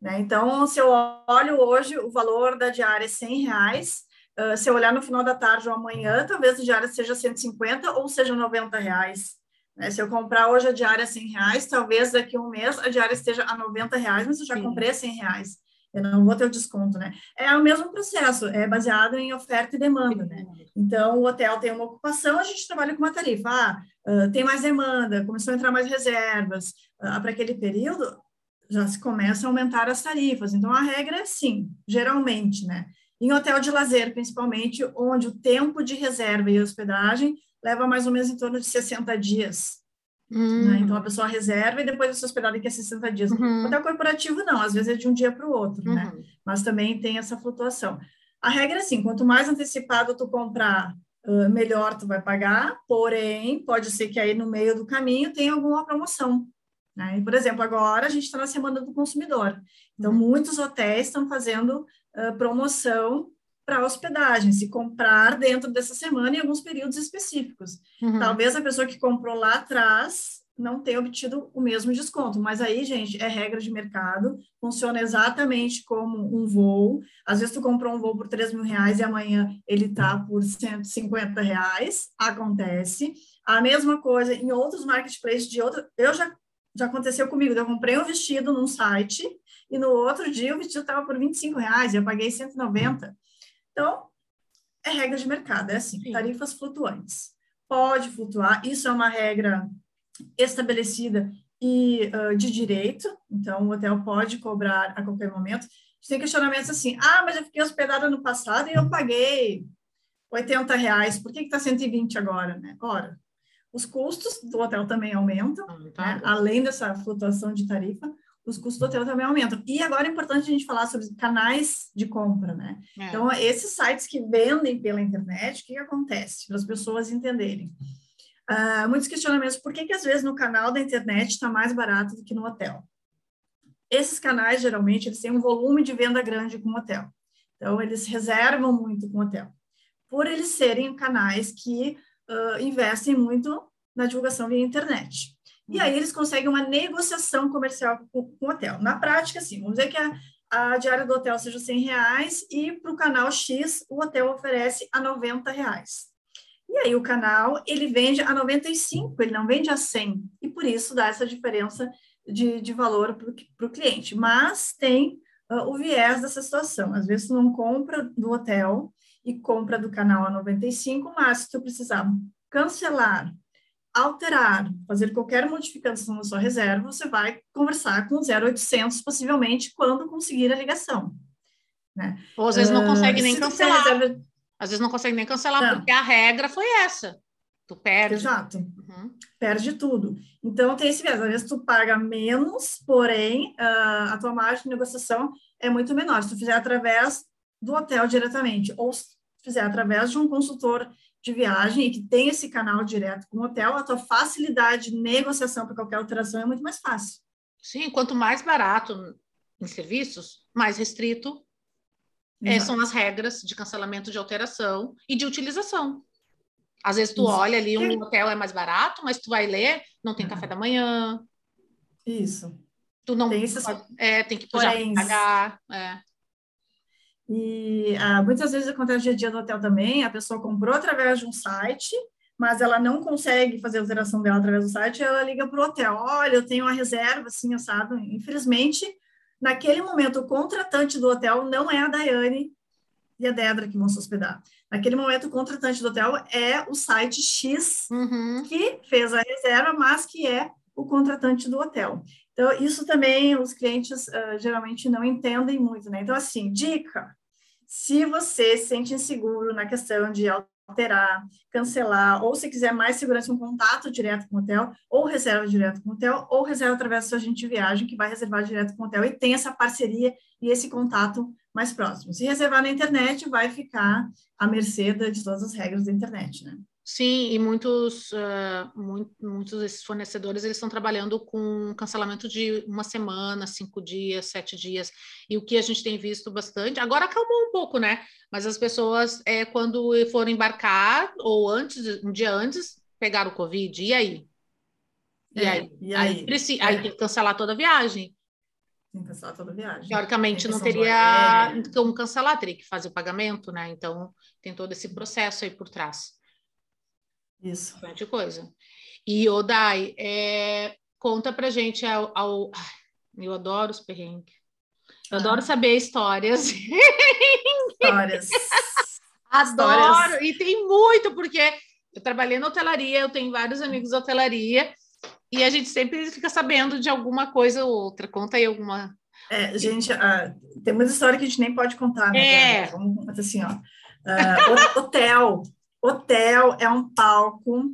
Né? Então, se eu olho hoje o valor da diária é 100 reais, uh, se eu olhar no final da tarde ou amanhã, talvez a diária seja 150 ou seja 90 reais. Né? Se eu comprar hoje a diária 100 reais, talvez daqui a um mês a diária esteja a 90 reais, mas eu já Sim. comprei a 100 reais eu não vou ter o desconto, né? É o mesmo processo, é baseado em oferta e demanda, né? Então, o hotel tem uma ocupação, a gente trabalha com uma tarifa. Ah, uh, tem mais demanda, começou a entrar mais reservas. Uh, Para aquele período, já se começa a aumentar as tarifas. Então, a regra é sim, geralmente, né? Em hotel de lazer, principalmente, onde o tempo de reserva e hospedagem leva mais ou menos em torno de 60 dias. Hum. Né? Então, a pessoa reserva e depois se hospedar daqui a 60 dias. Uhum. Hotel corporativo, não, às vezes é de um dia para o outro, né? uhum. né? Mas também tem essa flutuação. A regra é assim, quanto mais antecipado tu comprar, uh, melhor tu vai pagar, porém, pode ser que aí no meio do caminho tenha alguma promoção. Né? E, por exemplo, agora a gente está na Semana do Consumidor. Então, uhum. muitos hotéis estão fazendo uh, promoção para hospedagem, se comprar dentro dessa semana em alguns períodos específicos. Uhum. Talvez a pessoa que comprou lá atrás não tenha obtido o mesmo desconto, mas aí, gente, é regra de mercado, funciona exatamente como um voo. Às vezes tu comprou um voo por 3 mil reais e amanhã ele tá por 150 reais, acontece. A mesma coisa em outros marketplaces de outra. Eu já, já aconteceu comigo, eu comprei um vestido num site e no outro dia o vestido estava por 25 reais e eu paguei 190. Então, é regra de mercado, é assim, Sim. tarifas flutuantes. Pode flutuar, isso é uma regra estabelecida e uh, de direito, então o hotel pode cobrar a qualquer momento. Tem questionamentos assim, ah, mas eu fiquei hospedada no passado e eu paguei 80 reais, por que está 120 agora, né? Ora, os custos do hotel também aumentam, ah, tá. né? além dessa flutuação de tarifa, os custos do hotel também aumentam. E agora é importante a gente falar sobre canais de compra, né? É. Então, esses sites que vendem pela internet, o que, que acontece? Para as pessoas entenderem. Uh, muitos questionamentos, por que, que às vezes no canal da internet está mais barato do que no hotel? Esses canais, geralmente, eles têm um volume de venda grande com o hotel. Então, eles reservam muito com o hotel. Por eles serem canais que uh, investem muito na divulgação via internet. E aí eles conseguem uma negociação comercial com, com o hotel. Na prática, assim, vamos dizer que a, a diária do hotel seja 100 reais e para o canal X o hotel oferece a 90 reais. E aí o canal ele vende a 95, ele não vende a 100 e por isso dá essa diferença de, de valor para o cliente. Mas tem uh, o viés dessa situação. Às vezes tu não compra do hotel e compra do canal a 95, mas se tu precisar cancelar alterar, fazer qualquer modificação na sua reserva, você vai conversar com o 0800, possivelmente, quando conseguir a ligação. Né? Ou às vezes não consegue uh, nem cancelar. Reserva... Às vezes não consegue nem cancelar, não. porque a regra foi essa. Tu perde. Exato. Uhum. Perde tudo. Então, tem esse viés. Às vezes tu paga menos, porém, uh, a tua margem de negociação é muito menor. Se tu fizer através do hotel diretamente, ou se fizer através de um consultor de viagem e que tem esse canal direto com o hotel, a tua facilidade de negociação para qualquer alteração é muito mais fácil. Sim, quanto mais barato em serviços, mais restrito é, são as regras de cancelamento de alteração e de utilização. Às vezes tu olha ali, um hotel é mais barato, mas tu vai ler, não tem café da manhã. Isso. Tu não Tem esses é, tem que pagar. É. E ah, muitas vezes acontece dia a dia do hotel também, a pessoa comprou através de um site, mas ela não consegue fazer a alteração dela através do site, ela liga para o hotel, olha, eu tenho uma reserva, assim, assado. Infelizmente, naquele momento, o contratante do hotel não é a Daiane e a Dedra que vão se hospedar. Naquele momento, o contratante do hotel é o site X, Uhum. que fez a reserva, mas que é o contratante do hotel. Então, isso também os clientes ah, geralmente não entendem muito, né? Então, assim, dica: se você se sente inseguro na questão de alterar, cancelar, ou se quiser mais segurança, um contato direto com o hotel, ou reserva direto com o hotel, ou reserva através do seu agente de viagem, que vai reservar direto com o hotel e tem essa parceria e esse contato mais próximo. Se reservar na internet, vai ficar à mercê de todas as regras da internet, né? Sim, e muitos, ah, mui- muitos desses fornecedores eles estão trabalhando com cancelamento de uma semana, cinco dias, sete dias. E o que a gente tem visto bastante, agora acalmou um pouco, né? Mas as pessoas, é, quando foram embarcar, ou antes, um dia antes, pegaram o Covid, e aí? E É, aí? e Aí, aí? preci- É. aí tem que cancelar toda a viagem. Tem que cancelar toda a viagem. Teoricamente não teria aéreo. como cancelar, teria que fazer o pagamento, né? Então tem todo esse processo aí por trás. Isso. Bastante coisa. E, Odai, é, conta pra gente ao, ao- Eu adoro os perrengues. Eu Ah. adoro saber histórias. Histórias. Adoro! E tem muito, porque eu trabalhei na hotelaria, eu tenho vários amigos da hotelaria, e a gente sempre fica sabendo de alguma coisa ou outra. Conta aí alguma. É, gente, ah, tem muita história que a gente nem pode contar, né? É. Vamos assim, ó. Ah, ho- hotel. Hotel é um palco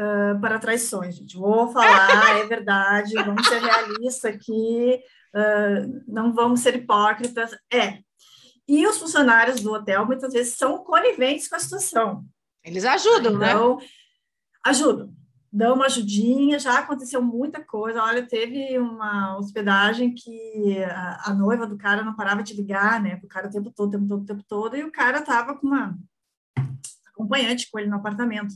ah, para traições, gente. Vou falar, é verdade, vamos ser realistas aqui, ah, não vamos ser hipócritas. É. E os funcionários do hotel muitas vezes são coniventes com a situação. Eles ajudam, né? Então, ajudam. Dão uma ajudinha, já aconteceu muita coisa. Olha, teve uma hospedagem que a, a noiva do cara não parava de ligar, né? O cara o tempo todo, o tempo todo, o tempo todo, e o cara tava com uma acompanhante com ele no apartamento.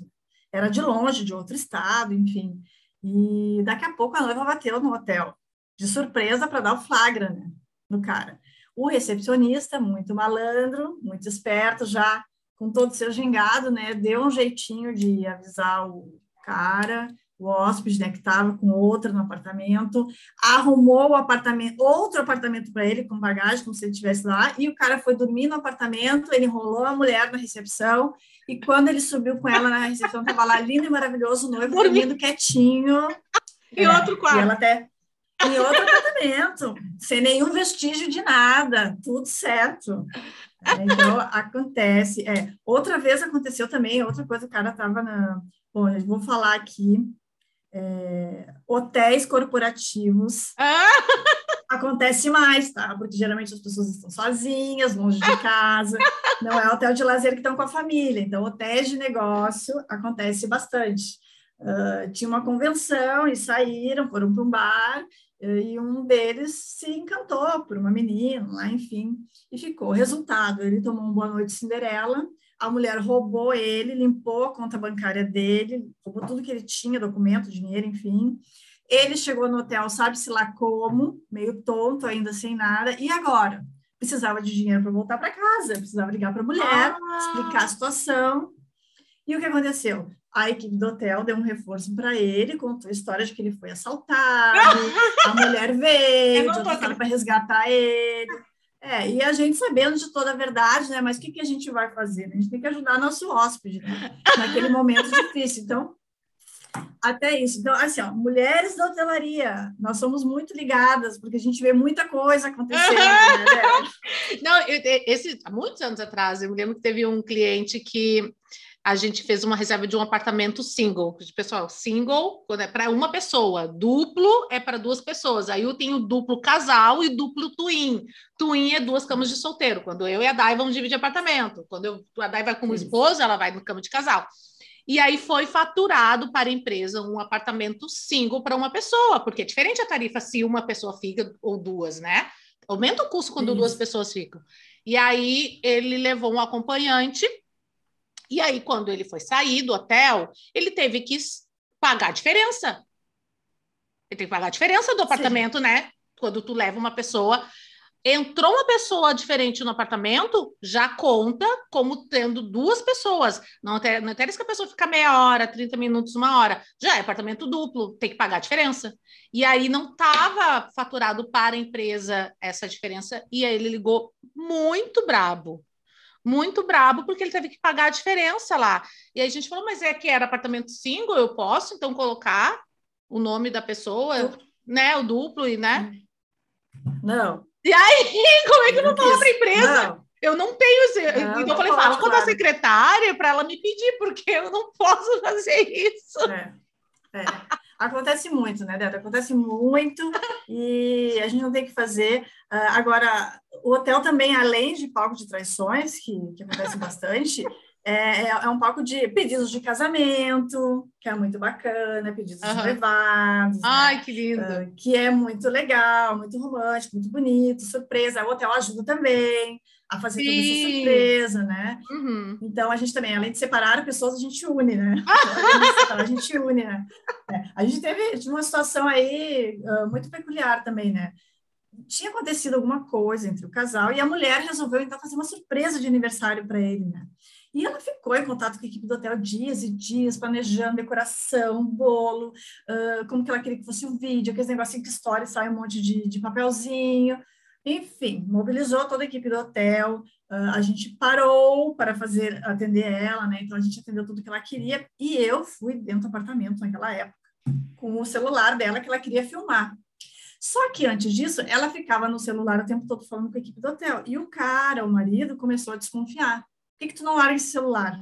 Era de longe, de outro estado, enfim. E daqui a pouco a noiva bateu no hotel, de surpresa para dar o flagra, né? No cara. O recepcionista, muito malandro, muito esperto, já com todo o seu gingado, né? Deu um jeitinho de avisar o cara, o hóspede, né, que estava com outra no apartamento, arrumou o apartamento, outro apartamento para ele com bagagem, como se ele estivesse lá, e o cara foi dormir no apartamento, ele enrolou a mulher na recepção, e quando ele subiu com ela na recepção, estava lá lindo e maravilhoso, o noivo Dormi- dormindo quietinho. Em É, outro quarto. E ela até em outro apartamento, sem nenhum vestígio de nada, tudo certo. É, então, acontece. É, outra vez aconteceu também, outra coisa, o cara estava na. Bom, eu vou falar aqui. É, hotéis corporativos Ah, acontece mais, tá? Porque geralmente as pessoas estão sozinhas, longe de casa, não é hotel de lazer que estão com a família. Então, hotéis de negócio acontece bastante. Ah, tinha uma convenção e saíram, foram para um bar, e um deles se encantou por uma menina, lá, enfim, e ficou. Resultado, ele tomou um Boa Noite Cinderela, a mulher roubou ele, limpou a conta bancária dele, roubou tudo que ele tinha, documento, dinheiro, enfim. Ele chegou no hotel, sabe-se lá como, meio tonto, ainda sem nada, e agora? Precisava de dinheiro para voltar para casa, precisava ligar para a mulher, Ah. explicar a situação. E o que aconteceu? A equipe do hotel deu um reforço para ele, contou a história de que ele foi assaltado, a mulher veio, para resgatar ele. É, e a gente sabendo de toda a verdade, né? Mas o que, que a gente vai fazer? A gente tem que ajudar nosso hóspede, né? Naquele momento difícil. Então, até isso. Então, assim, ó, mulheres da hotelaria, nós somos muito ligadas, porque a gente vê muita coisa acontecendo, né? Não, eu- esse, há muitos anos atrás, eu me lembro que teve um cliente que a gente fez uma reserva de um apartamento single. Pessoal, single quando é para uma pessoa, duplo é para duas pessoas. Aí eu tenho duplo casal e duplo twin. Twin é duas camas de solteiro. Quando eu e a Dai vamos dividir apartamento. Quando eu, a Dai vai com o esposo, ela vai no cama de casal. E aí foi faturado para a empresa um apartamento single para uma pessoa, porque é diferente a tarifa se uma pessoa fica ou duas, né? Aumenta o custo quando Isso. duas pessoas ficam. E aí ele levou um acompanhante, e aí, quando ele foi sair do hotel, ele teve que pagar a diferença. Ele tem que pagar a diferença do apartamento, né? quando tu leva uma pessoa entrou uma pessoa diferente no apartamento, já conta como tendo duas pessoas. Não interessa que a pessoa fica meia hora, 30 minutos, uma hora. Já é apartamento duplo, tem que pagar a diferença. E aí não estava faturado para a empresa essa diferença. E aí ele ligou muito brabo. Muito brabo, porque ele teve que pagar a diferença lá. E aí a gente falou, mas é que era apartamento single, eu posso então colocar o nome da pessoa, né? O duplo, e né? Não, e aí, como é que eu não falo para a empresa? Não. Eu não tenho. Esse... Não, então eu falei, fala com a secretária para ela me pedir, porque eu não posso fazer isso. É, é. Acontece muito, né, Débora? Acontece muito e a gente não tem que fazer. Uh, agora, o hotel também, além de palco de traições, que, que acontece bastante, é, é, é, um palco de pedidos de casamento, que é muito bacana, pedidos uhum. de levados. Né? Ai, né? que lindo! Uh, que é muito legal, muito romântico, muito bonito, surpresa. O hotel ajuda também a fazer Sim. essa surpresa, né? Uhum. Então, a gente também, além de separar pessoas, a gente une, né? a gente une, né? É, a gente teve uma situação aí uh, muito peculiar também, né? Tinha acontecido alguma coisa entre o casal e a mulher resolveu, então, fazer uma surpresa de aniversário para ele, né? E ela ficou em contato com a equipe do hotel dias e dias, planejando decoração, bolo, uh, como que ela queria que fosse o vídeo, aqueles negocinhos que história sai um monte de, de papelzinho. Enfim, mobilizou toda a equipe do hotel. Uh, a gente parou para fazer atender ela, né? Então a gente atendeu tudo que ela queria e eu fui dentro do apartamento naquela época com o celular dela que ela queria filmar. Só que antes disso, ela ficava no celular o tempo todo falando com a equipe do hotel. E o cara, o marido, começou a desconfiar que, que tu não larga esse celular?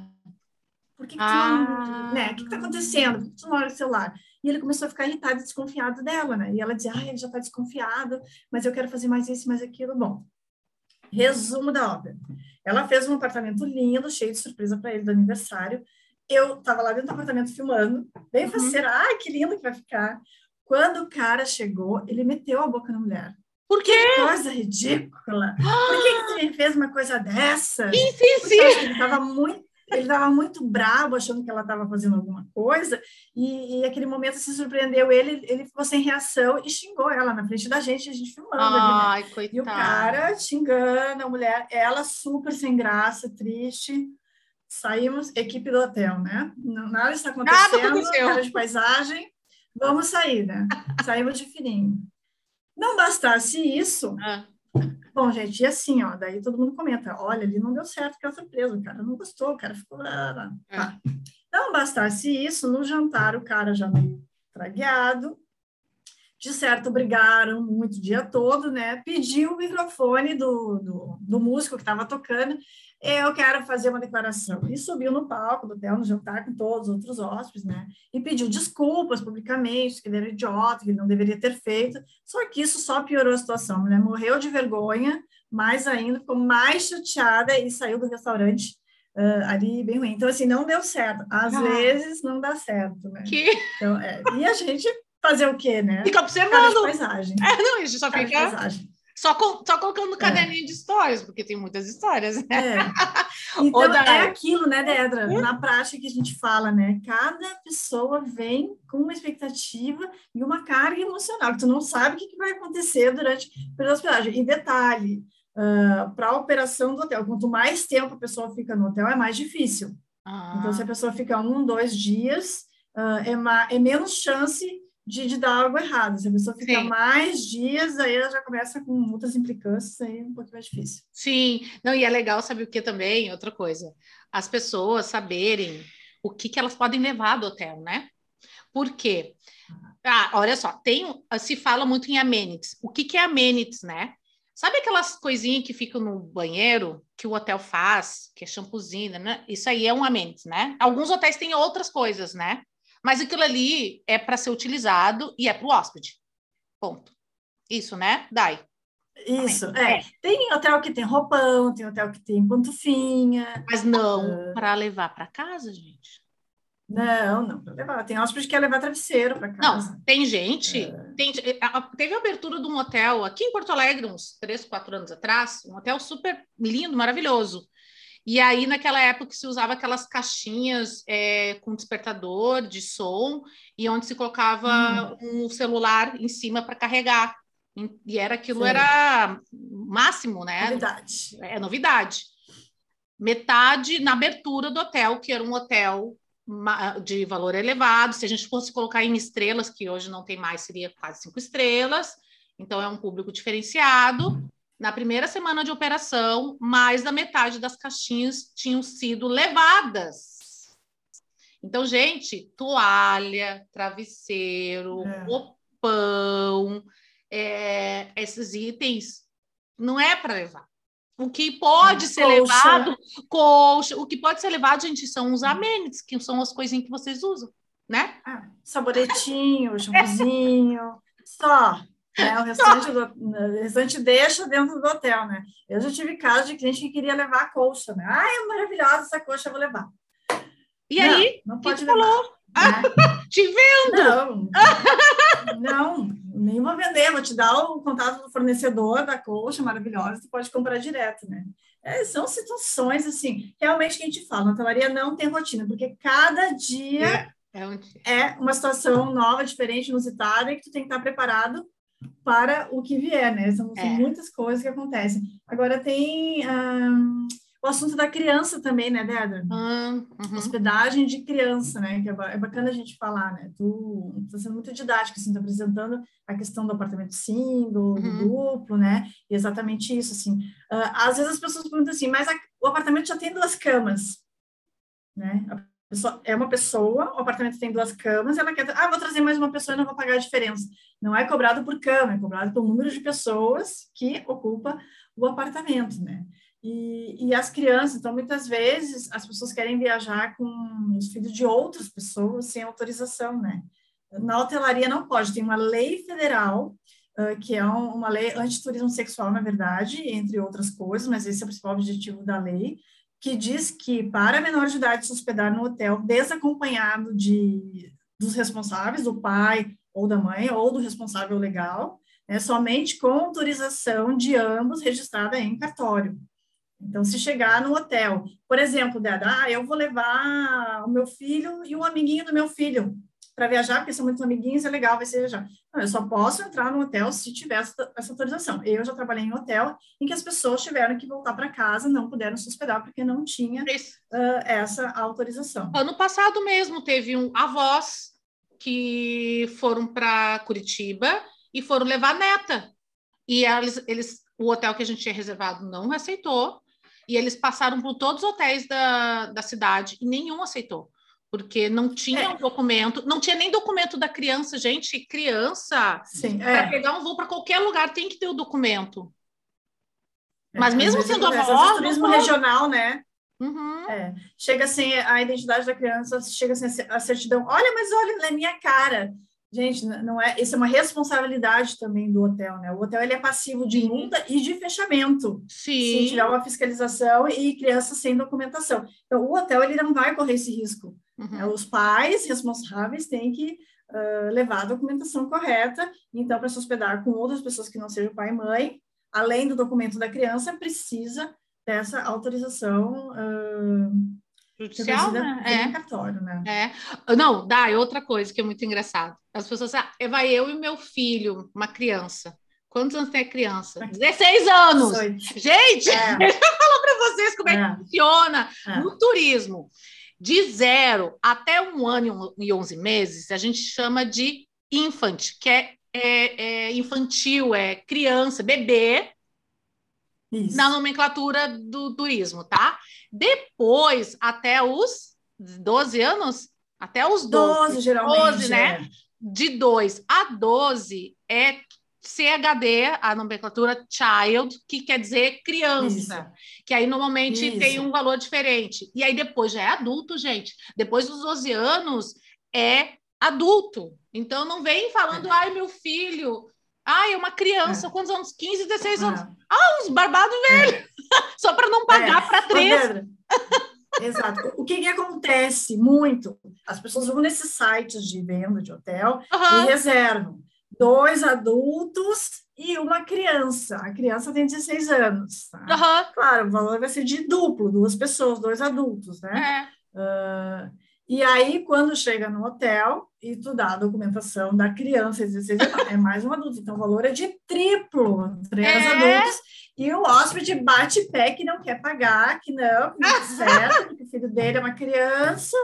Por que, que ah. tu não, ah. né? O que está acontecendo? Por que tu não larga o celular? E ele começou a ficar irritado e desconfiado dela, né? E ela dizia, ah, ele já está desconfiado, mas eu quero fazer mais isso, mais aquilo. Bom, resumo da obra. Ela fez um apartamento lindo, cheio de surpresa para ele do aniversário. Eu estava lá dentro do apartamento filmando, bem uhum. faceira, ah, que lindo que vai ficar. Quando o cara chegou, ele meteu a boca na mulher. Por quê? Que coisa ridícula. Por que, que você fez uma coisa dessa? Sim, sim, sim. Ele estava muito ele estava muito bravo, achando que ela estava fazendo alguma coisa, e, e aquele momento se surpreendeu ele, ele ficou sem reação e xingou ela na frente da gente, a gente filmando. Ai, ali, né? E o cara xingando a mulher, ela super sem graça, triste. Saímos, equipe do hotel, né? Nada está acontecendo, Nada aconteceu. de paisagem, vamos sair, né? Saímos de fininho. Não bastasse isso. Ah. Bom, gente, e assim, ó, daí todo mundo comenta: olha, ali não deu certo aquela surpresa, o cara não gostou, o cara ficou. Tá. Não bastasse isso, no jantar o cara já meio tragueado, de certo brigaram muito o dia todo, né? Pediu o microfone do, do, do músico que estava tocando, eu quero fazer uma declaração. E subiu no palco do hotel, no jantar com todos os outros hóspedes, né? E pediu desculpas publicamente, que ele era idiota, que ele não deveria ter feito. Só que isso só piorou a situação. A mulher morreu de vergonha, mais ainda, ficou mais chateada e saiu do restaurante Uh, ali bem ruim. Então, assim, não deu certo. Às ah. vezes não dá certo, né? Que... Então, é, e a gente fazer o quê, né? Fica observando. paisagem. É, não, a gente só Cara fica. Só, com, só colocando no é. caderninho é. de histórias, porque tem muitas histórias. Né? É. Então, é aquilo, né, Dedra? Na prática que a gente fala, né? Cada pessoa vem com uma expectativa e uma carga emocional, que tu não sabe o que, vai acontecer durante a hospedagem. E detalhe, uh, para a operação do hotel, quanto mais tempo a pessoa fica no hotel, é mais difícil. Ah. Então, se a pessoa fica um, dois dias, uh, é, é menos chance de, de, dar algo errado. Se a pessoa ficar Sim. mais dias, aí ela já começa com muitas implicâncias, aí é um pouco mais difícil. Sim, não, e é legal, sabe o que também? Outra coisa, as pessoas saberem o que, que elas podem levar do hotel, né? Por quê? Ah, olha só, tem, se fala muito em amenities. O que, que é amenities, né? Sabe aquelas coisinhas que ficam no banheiro que o hotel faz, que é shampoozinho, né? Isso aí é um amenities, né? Alguns hotéis têm outras coisas, né? Mas aquilo ali é para ser utilizado e é para o hóspede. Ponto. Isso, né, Dai? Isso, é. é. Tem hotel que tem roupão, tem hotel que tem pantufinha. Mas não uh... para levar para casa, gente. Não, não para levar. Tem hóspede que quer levar travesseiro para casa. Não, tem gente. É. Tem, teve a abertura de um hotel aqui em Porto Alegre, uns três, quatro anos atrás, um hotel super lindo, maravilhoso. E aí, naquela época, se usava aquelas caixinhas é, com despertador de som e onde se colocava hum. um celular em cima para carregar. E era aquilo Sim. era máximo, né? Novidade. É novidade. Metade na abertura do hotel, que era um hotel de valor elevado. Se a gente fosse colocar em estrelas, que hoje não tem mais, seria quase cinco estrelas. Então é um público diferenciado. Na primeira semana de operação, mais da metade das caixinhas tinham sido levadas. Então, gente, toalha, travesseiro, é. roupão, é, esses itens não é para levar. O que pode ser colcha. levado, colcha, o que pode ser levado, gente, são os amenities, que são as coisinhas que vocês usam, né? Ah, sabonetinho, shampoozinho, só. Né? O, restante do, o restante deixa dentro do hotel, né? Eu já tive caso de cliente que queria levar a colcha, né? Ai, é maravilhosa essa colcha, eu vou levar. E não, aí, não pode levar. Falou? Né? Te vendo! Não, não, nem vou vender, vou te dar o contato do fornecedor da colcha maravilhosa, você pode comprar direto, né? É, são situações, assim, realmente que a gente fala, na hotelaria não tem rotina, porque cada dia é, é, um dia. é uma situação nova, diferente, inusitada, e que tu tem que estar preparado para o que vier, né? São, são é. muitas coisas que acontecem. Agora tem o assunto da criança também, né, Dedra? Uhum. Hospedagem de criança, né? Que é, é bacana a gente falar, né? Tu está sendo muito didático, assim, tá apresentando a questão do apartamento single, do uhum. duplo, né? E exatamente isso, assim. Uh, às vezes as pessoas perguntam assim, mas a, o apartamento já tem duas camas, né? É uma pessoa, o apartamento tem duas camas, ela quer, ah, vou trazer mais uma pessoa e não vou pagar a diferença. Não é cobrado por cama, é cobrado pelo número de pessoas que ocupa o apartamento, né? E, e as crianças, então, muitas vezes, as pessoas querem viajar com os filhos de outras pessoas sem autorização, né? Na hotelaria não pode, tem uma lei federal, uh, que é um, uma lei anti-turismo sexual, na verdade, entre outras coisas, mas esse é o principal objetivo da lei, que diz que para menor de idade se hospedar no hotel desacompanhado de, dos responsáveis, do pai ou da mãe, ou do responsável legal, é somente com autorização de ambos registrada em cartório. Então, se chegar no hotel, por exemplo, Dada, ah, eu vou levar o meu filho e um amiguinho do meu filho para viajar, porque são muitos amiguinhos, é legal, vai ser viajar. Não, eu só posso entrar no hotel se tiver essa, essa, autorização. Eu já trabalhei em hotel em que as pessoas tiveram que voltar para casa, não puderam se hospedar porque não tinha uh, essa autorização. Ano passado mesmo teve um avós que foram para Curitiba e foram levar a neta. E eles, eles, o hotel que a gente tinha reservado não aceitou, e eles passaram por todos os hotéis da, da cidade e nenhum aceitou, porque não tinha é. um documento, não tinha nem documento da criança, gente. Criança, para é. pegar um voo para qualquer lugar tem que ter o documento. É, Mas mesmo sendo avó. turismo regional, né? Uhum. É. Chega sem a identidade da criança, chega sem a certidão. Olha, mas olha na minha cara. Gente, não é, isso é uma responsabilidade também do hotel, né? O hotel ele é passivo de multa e de fechamento. Sim. Se tiver uma fiscalização e criança sem documentação. Então, o hotel ele não vai correr esse risco. Uhum. Né? Os pais responsáveis têm que uh, levar a documentação correta. Então, para se hospedar com outras pessoas que não sejam pai e mãe, além do documento da criança, precisa dessa autorização uh, judicial, né? É. Cartório, né? É. Não, dá, é outra coisa que é muito engraçado. As pessoas ah, vai eu e meu filho, uma criança. Quantos anos tem a criança? 16 anos! Gente, é. deixa eu falar para vocês como é, é que funciona é. no turismo. De zero até um ano e 11 meses, a gente chama de infant, que é, é, é infantil, é criança, bebê, Isso. na nomenclatura do turismo, tá? Depois, até os 12 anos, até os 12, 12 geralmente, 12, né? É. De 2 a 12 é CHD, a nomenclatura child, que quer dizer criança, Isso. que aí normalmente Isso. tem um valor diferente. E aí depois já é adulto, gente. Depois dos 12 anos é adulto. Então não vem falando, é. ai, meu filho, ai, é uma criança, é. quantos anos? 15, 16 anos. É. Ah, uns barbados velhos. É. Só para não pagar é. para três. Exato. O que, que, acontece muito? As pessoas vão nesses sites de venda de hotel uhum. e reservam dois adultos e uma criança. A criança tem 16 anos. Tá? Uhum. Claro, o valor vai ser de duplo, duas pessoas, dois adultos, né? É. Uh, E aí, quando chega no hotel e tu dá a documentação da criança, 16 é mais um adulto. Então, o valor é de triplo, três é. adultos. E o hóspede bate pé que não quer pagar, que não, que não é certo, porque o filho dele é uma criança.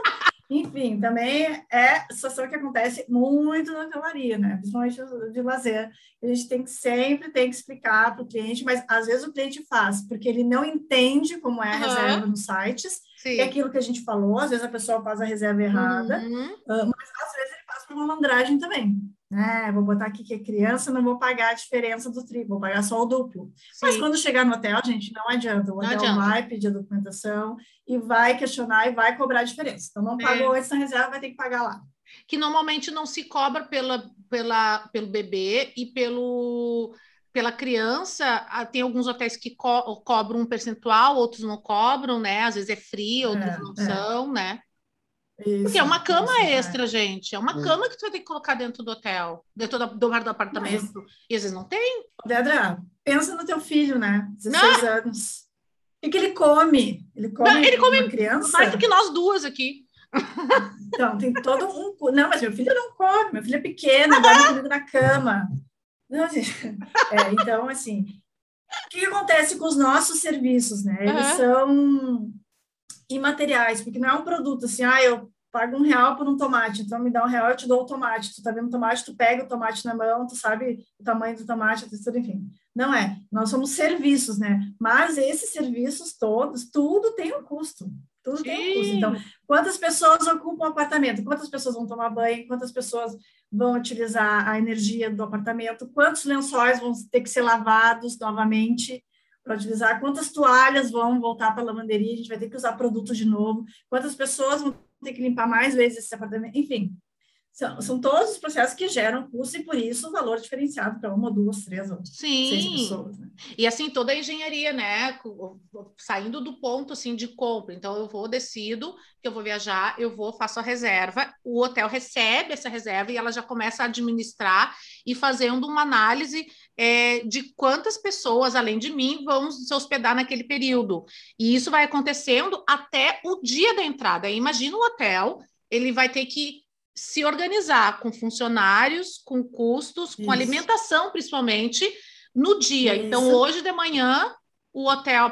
Enfim, também é situação que acontece muito na hotelaria, né? Principalmente de lazer. A gente tem que sempre tem que explicar para o cliente, mas às vezes o cliente faz, porque ele não entende como é a uhum. reserva nos sites, Sim. é aquilo que a gente falou, às vezes a pessoa faz a reserva errada, uhum. Mas às vezes por malandragem também. É, vou botar aqui que é criança, não vou pagar a diferença do triplo, vou pagar só o duplo. Sim. Mas quando chegar no hotel, gente, não adianta. O hotel adianta. vai pedir a documentação e vai questionar e vai cobrar a diferença. Então, não pagou é. essa reserva, vai ter que pagar lá. Que normalmente não se cobra pela, pela, pelo bebê e pelo pela criança, ah, tem alguns hotéis que co cobram um percentual, outros não cobram, né? Às vezes é free, outros é, não é. são, né? Isso, Porque é uma cama isso, é. extra, é. gente. É uma é. cama que tu vai ter que colocar dentro do hotel, dentro do, do do apartamento. Mas, e às vezes não tem. Dedra, pensa no teu filho, né? 16 não. anos. O que ele come? Ele come, não, ele come criança? mais do que nós duas aqui. Então, tem todo um. Não, mas meu filho não come, meu filho é pequeno, dorme comigo na cama. Não, gente. É, então, assim, o que acontece com os nossos serviços, né? Eles uhum. são imateriais, porque não é um produto assim, ah, eu pago um real por um tomate, então me dá um real, eu te dou o tomate. Tu tá vendo o tomate, tu pega o tomate na mão, tu sabe o tamanho do tomate, a textura, enfim. Não é. Nós somos serviços, né? Mas esses serviços todos, tudo tem um custo. Tudo Sim. tem um custo. Então, quantas pessoas ocupam o apartamento? Quantas pessoas vão tomar banho? Quantas pessoas vão utilizar a energia do apartamento? Quantos lençóis vão ter que ser lavados novamente? para utilizar, quantas toalhas vão voltar para a lavanderia, a gente vai ter que usar produto de novo, quantas pessoas vão ter que limpar mais vezes esse apartamento, enfim. São, são todos os processos que geram custo e por isso o valor diferenciado para uma, duas, três ou Sim. seis pessoas. Né? E assim, toda a engenharia, né? Saindo do ponto assim de compra. Então, eu vou, decido que eu vou viajar, eu vou, faço a reserva, o hotel recebe essa reserva e ela já começa a administrar e fazendo uma análise é, de quantas pessoas, além de mim, vão se hospedar naquele período. E isso vai acontecendo até o dia da entrada. Imagina o hotel, ele vai ter que se organizar com funcionários, com custos, Isso. com alimentação, principalmente, no dia. Isso. Então, hoje de manhã, o hotel,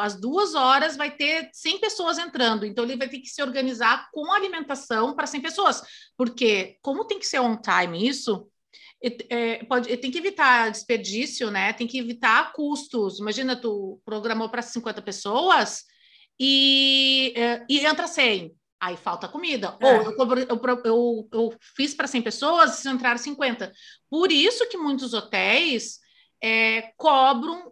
às duas horas, vai ter 100 pessoas entrando. Então, ele vai ter que se organizar com alimentação para 100 pessoas. Porque, como tem que ser on time isso, é, pode, tem que evitar desperdício, né? Tem que evitar custos. Imagina, tu programou para 50 pessoas e, é, e entra 100 aí falta comida. É. Ou eu, eu, eu, eu fiz para 100 pessoas e entraram 50. Por isso que muitos hotéis é, cobram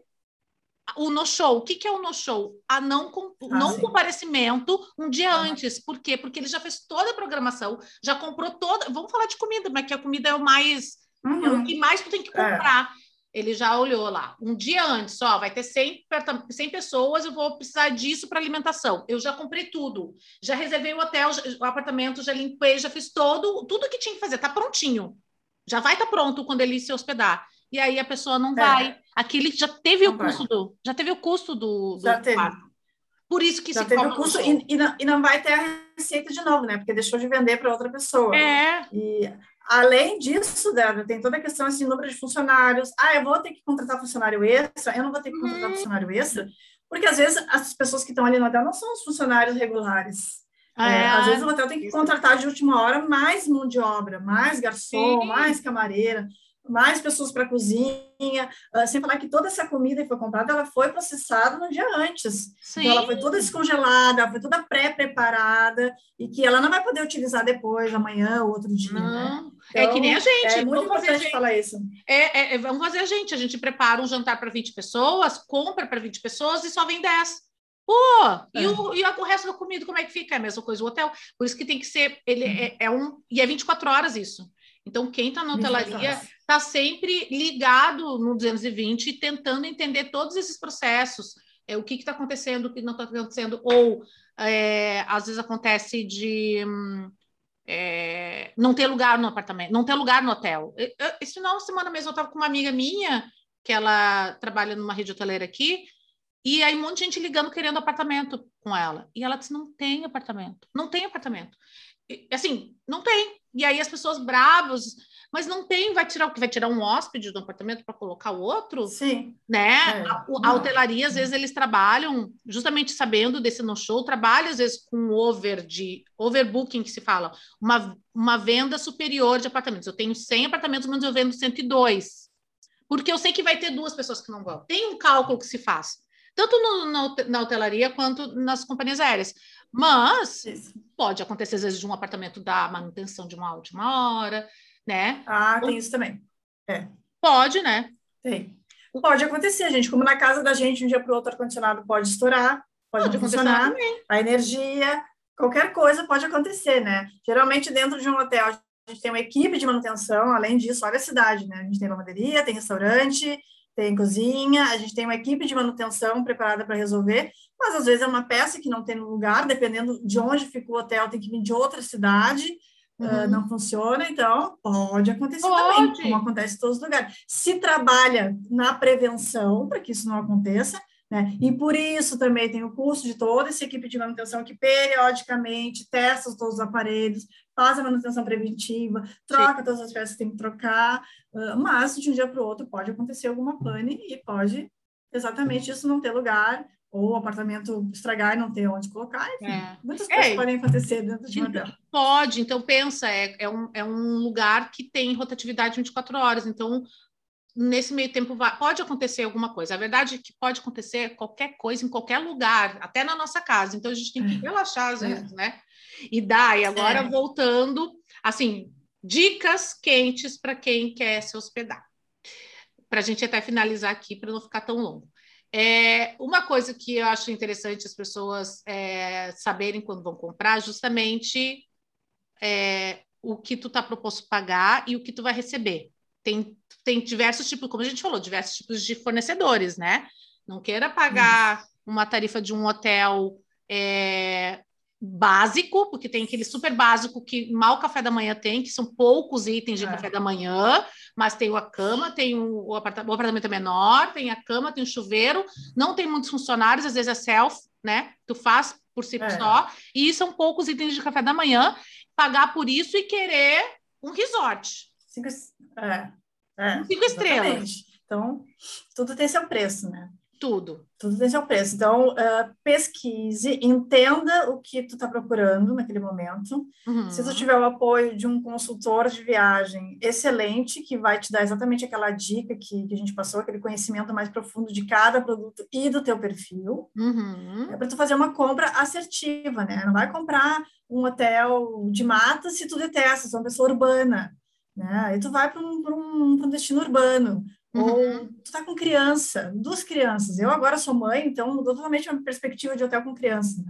o no-show. O que, que é o no-show? A não, com, ah, não comparecimento um dia ah. antes. Por quê? Porque ele já fez toda a programação, já comprou toda. Vamos falar de comida, mas que a comida é o mais. Uhum. É o uhum. que mais tu tem que é. comprar. É ele já olhou lá. Um dia antes, ó, vai ter 100, 100 pessoas, eu vou precisar disso para alimentação. Eu já comprei tudo. Já reservei o hotel, o apartamento, já limpei, já fiz todo, tudo que tinha que fazer, está prontinho. Já vai estar tá pronto quando ele se hospedar. E aí a pessoa não é. vai. Aquele já teve não o custo vai. do, já teve o custo do, do já teve. Por isso que já se teve o custo e, e, não, e não vai ter a receita de novo, né? Porque deixou de vender para outra pessoa. É. E Além disso, Débora, tem toda a questão assim, número de funcionários. Ah, eu vou ter que contratar funcionário extra, eu não vou ter que contratar uhum. funcionário extra, porque às vezes as pessoas que estão ali no hotel não são os funcionários regulares. Ah, é, às vezes o hotel tem que contratar de última hora mais mão de obra, mais garçom, Sim. mais camareira mais pessoas para a cozinha, uh, sem falar que toda essa comida que foi comprada, ela foi processada no dia antes. Sim. Então, ela foi toda descongelada, ela foi toda pré-preparada, e que ela não vai poder utilizar depois, amanhã ou outro dia. Né? Não. Né? Então, é que nem a gente. É muito vamos importante falar isso. É, é, é, vamos fazer a gente. A gente prepara um jantar para 20 pessoas, compra para 20 pessoas e só vem 10. Pô, e, é. o, e o resto da comida, como é que fica? É a mesma coisa o hotel. Por isso que tem que ser, ele é, é um, e é 24 horas isso. Então, quem está na hotelaria está sempre ligado no 220 e tentando entender todos esses processos. É, o que está acontecendo, o que não está acontecendo, ou é, às vezes acontece de é, não ter lugar no apartamento, não ter lugar no hotel. esse final de semana mesmo eu estava com uma amiga minha, que ela trabalha numa rede hoteleira aqui, E aí um monte de gente ligando querendo apartamento com ela. E ela disse: não tem apartamento, não tem apartamento. E, assim, não tem. E aí as pessoas bravas, mas não tem, vai tirar o que vai tirar um hóspede do apartamento para colocar o outro? Sim. Né? É. A, a, hotelaria, às vezes, eles trabalham, justamente sabendo desse no-show, trabalham, às vezes, com over de overbooking, que se fala, uma, uma venda superior de apartamentos. Eu tenho 100 apartamentos, mas eu vendo 102. Porque eu sei que vai ter duas pessoas que não vão. Tem um cálculo que se faz tanto no, na, na hotelaria quanto nas companhias aéreas. Mas pode acontecer, às vezes, de um apartamento dar manutenção de uma última hora, né? Ah, tem isso também. É. Pode, né? Tem. Pode acontecer, gente. Como na casa da gente, um dia para o outro, ar-condicionado pode estourar, pode, pode funcionar, a energia, qualquer coisa pode acontecer, né? Geralmente, dentro de um hotel, a gente tem uma equipe de manutenção, além disso, olha a cidade, né? A gente tem lavanderia, tem restaurante, tem cozinha, a gente tem uma equipe de manutenção preparada para resolver, mas às vezes é uma peça que não tem lugar, dependendo de onde fica o hotel, tem que vir de outra cidade, ah, uhum. uh, não funciona, então pode acontecer pode. também, como acontece em todos os lugares. Se trabalha na prevenção para que isso não aconteça, né? E por isso também tem o curso de toda essa equipe de manutenção que periodicamente testa todos os aparelhos, faz a manutenção preventiva, troca Sim. todas as peças que tem que trocar, uh, mas de um dia para o outro pode acontecer alguma pane e pode exatamente isso não ter lugar, ou o apartamento estragar e não ter onde colocar, enfim, é. muitas coisas é. podem acontecer dentro de um hotel. Pode, então pensa, é, é, um, é um lugar que tem rotatividade 24 horas, então nesse meio tempo vai, pode acontecer alguma coisa. A verdade é que pode acontecer qualquer coisa em qualquer lugar, até na nossa casa. Então a gente tem que é. relaxar às é. vezes, né? E daí, agora voltando, assim, dicas quentes para quem quer se hospedar. Para a gente até finalizar aqui, para não ficar tão longo. É, uma coisa que eu acho interessante as pessoas é, saberem quando vão comprar, justamente é, o que tu está proposto pagar e o que tu vai receber. Tem tem diversos tipos, como a gente falou, diversos tipos de fornecedores, né? Não queira pagar Isso. uma tarifa de um hotel é, básico, porque tem aquele super básico que mal café da manhã tem, que são poucos itens de é. café da manhã, mas tem a cama, tem o, o, apartamento, o apartamento é menor, tem a cama, tem o chuveiro, não tem muitos funcionários, às vezes é self, né? Tu faz por si é. só, e são poucos itens de café da manhã, pagar por isso e querer um resort. Cinco, é. É, Cinco estrelas. Então, tudo tem seu preço, né? Tudo. Tudo tem seu preço. Então, uh, pesquise, entenda o que tu está procurando naquele momento. Uhum. Se tu tiver o apoio de um consultor de viagem excelente, que vai te dar exatamente aquela dica que, que a gente passou, aquele conhecimento mais profundo de cada produto e do teu perfil, uhum. é para tu fazer uma compra assertiva, né? Não vai comprar um hotel de mata se tu detesta, se é uma pessoa urbana né? Aí tu vai para um, um, um, destino urbano, uhum. ou tu tá com criança, duas crianças. Eu agora sou mãe, então mudou totalmente a minha perspectiva de hotel com criança.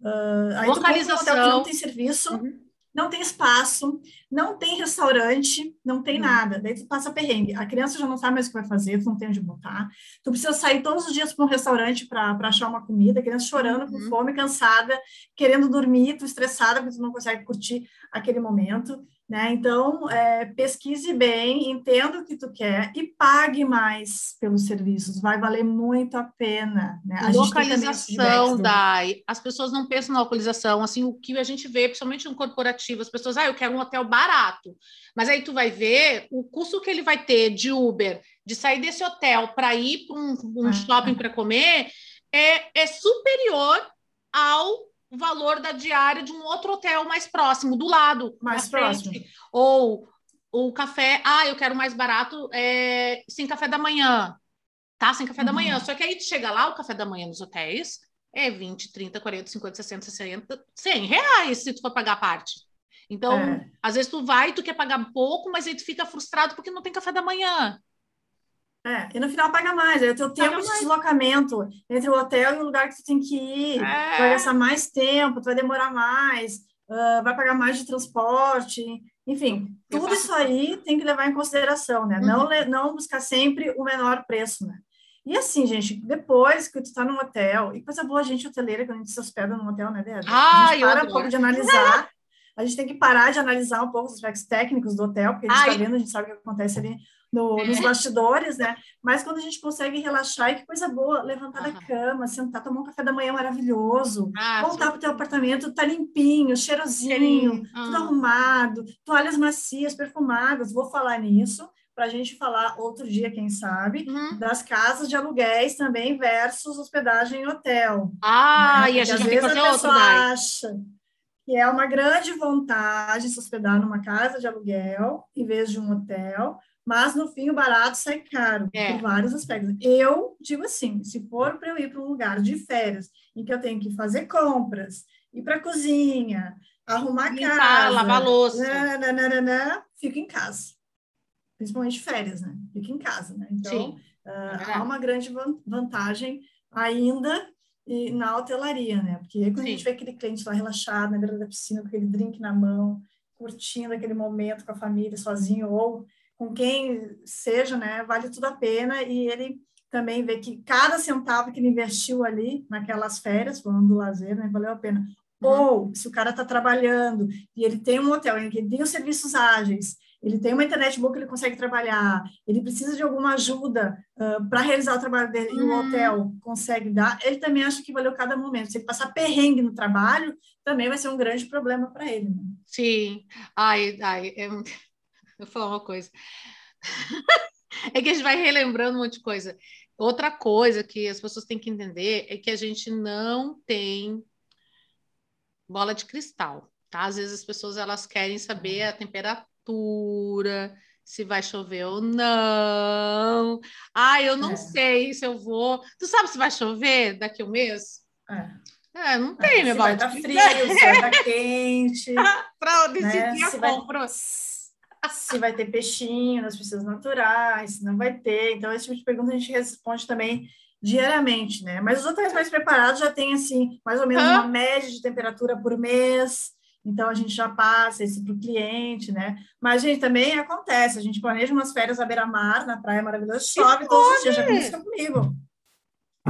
Uh, aí Localização. tu um hotel que não tem serviço, uhum. não tem espaço, não tem restaurante, não tem uhum. nada. Daí tu passa perrengue. A criança já não sabe mais o que vai fazer, tu não tem onde botar. Tu precisa sair todos os dias para um restaurante para achar uma comida, a criança chorando, com uhum. fome, cansada, querendo dormir, tu estressada porque tu não consegue curtir aquele momento. Né? Então, é, pesquise bem, entenda o que tu quer e pague mais pelos serviços, vai valer muito a pena. Né? A localização, Dai, as pessoas não pensam na localização, assim, o que a gente vê, principalmente no corporativo, as pessoas, ah, eu quero um hotel barato, mas aí tu vai ver o custo que ele vai ter de Uber, de sair desse hotel para ir para um, um ah, shopping para comer, é, é superior ao o valor da diária de um outro hotel mais próximo, do lado. Mais próximo. Ou o café, ah, eu quero mais barato, é, sem café da manhã. Tá? Sem café uhum. da manhã. Só que aí tu chega lá, o café da manhã nos hotéis é 20, 30, 40, 50, 60, 60, 100 reais se tu for pagar a parte. Então, é. às vezes tu vai, tu quer pagar pouco, mas aí tu fica frustrado porque não tem café da manhã. É, e no final paga mais, é o teu tempo de deslocamento entre o hotel e o lugar que tu tem que ir, é. vai gastar mais tempo, tu vai demorar mais, uh, vai pagar mais de transporte, enfim, Eu tudo isso aí tem que levar em consideração, né? Uhum. Não, não buscar sempre o menor preço, né? E assim, gente, depois que tu tá no hotel, e coisa boa a gente hoteleira, quando a gente se hospeda no hotel, né, Débora? Ah, a gente para um pouco de analisar, a gente tem que parar de analisar um pouco os aspectos técnicos do hotel, porque a gente está vendo, a gente sabe o que acontece ali no, nos bastidores, né? Mas quando a gente consegue relaxar, e que coisa boa, levantar uhum. da cama, sentar, tomar um café da manhã maravilhoso, ah, voltar para o teu apartamento, tá limpinho, cheirosinho, uhum. tudo arrumado, toalhas macias, perfumadas. Vou falar nisso para a gente falar outro dia, quem sabe, uhum. das casas de aluguéis também versus hospedagem em hotel. Ah, né? e a gente às vezes a pessoa acha que é uma grande vantagem se hospedar numa casa de aluguel em vez de um hotel, mas no fim o barato sai caro é. por vários aspectos. Eu digo assim, se for para eu ir para um lugar de férias em que eu tenho que fazer compras, ir para a cozinha, arrumar Limpar, casa, lavar louça, nananana, fico em casa. Principalmente férias, né? Fico em casa, né? Então, uh, há uma grande vantagem ainda na hotelaria, né? Porque quando Sim. a gente vê aquele cliente lá relaxado na beira da piscina, com aquele drink na mão, curtindo aquele momento com a família, sozinho ou com quem seja, né? Vale tudo a pena e ele também vê que cada centavo que ele investiu ali naquelas férias, falando do lazer, né? Valeu a pena. Uhum. Ou se o cara está trabalhando e ele tem um hotel em que ele tem os serviços ágeis ele tem uma internet boa que ele consegue trabalhar, ele precisa de alguma ajuda uh, para realizar o trabalho dele e o hum. hotel consegue dar, ele também acha que valeu cada momento. Se ele passar perrengue no trabalho, também vai ser um grande problema para ele. Né? Sim. Ai, ai, é... eu vou falar uma coisa. é que a gente vai relembrando um monte de coisa. Outra coisa que as pessoas têm que entender é que a gente não tem bola de cristal, tá? Às vezes as pessoas elas querem saber a temperatura se vai chover ou não. Ah, eu não é. sei se eu vou. Tu sabe se vai chover daqui a um mês? É. É, não é, tem, meu Vai estar frio, se vai estar quente. Para decidir né? a compra. Se vai ter peixinho nas piscinas naturais, se não vai ter. Então, esse tipo de pergunta a gente responde também diariamente, né? Mas os hotéis mais preparados já têm, assim, mais ou menos uma média de temperatura por mês. Então a gente já passa isso para o cliente, né? Mas, gente, também acontece, a gente planeja umas férias à beira-mar, na praia maravilhosa, chove todos os dias, já aconteceu comigo.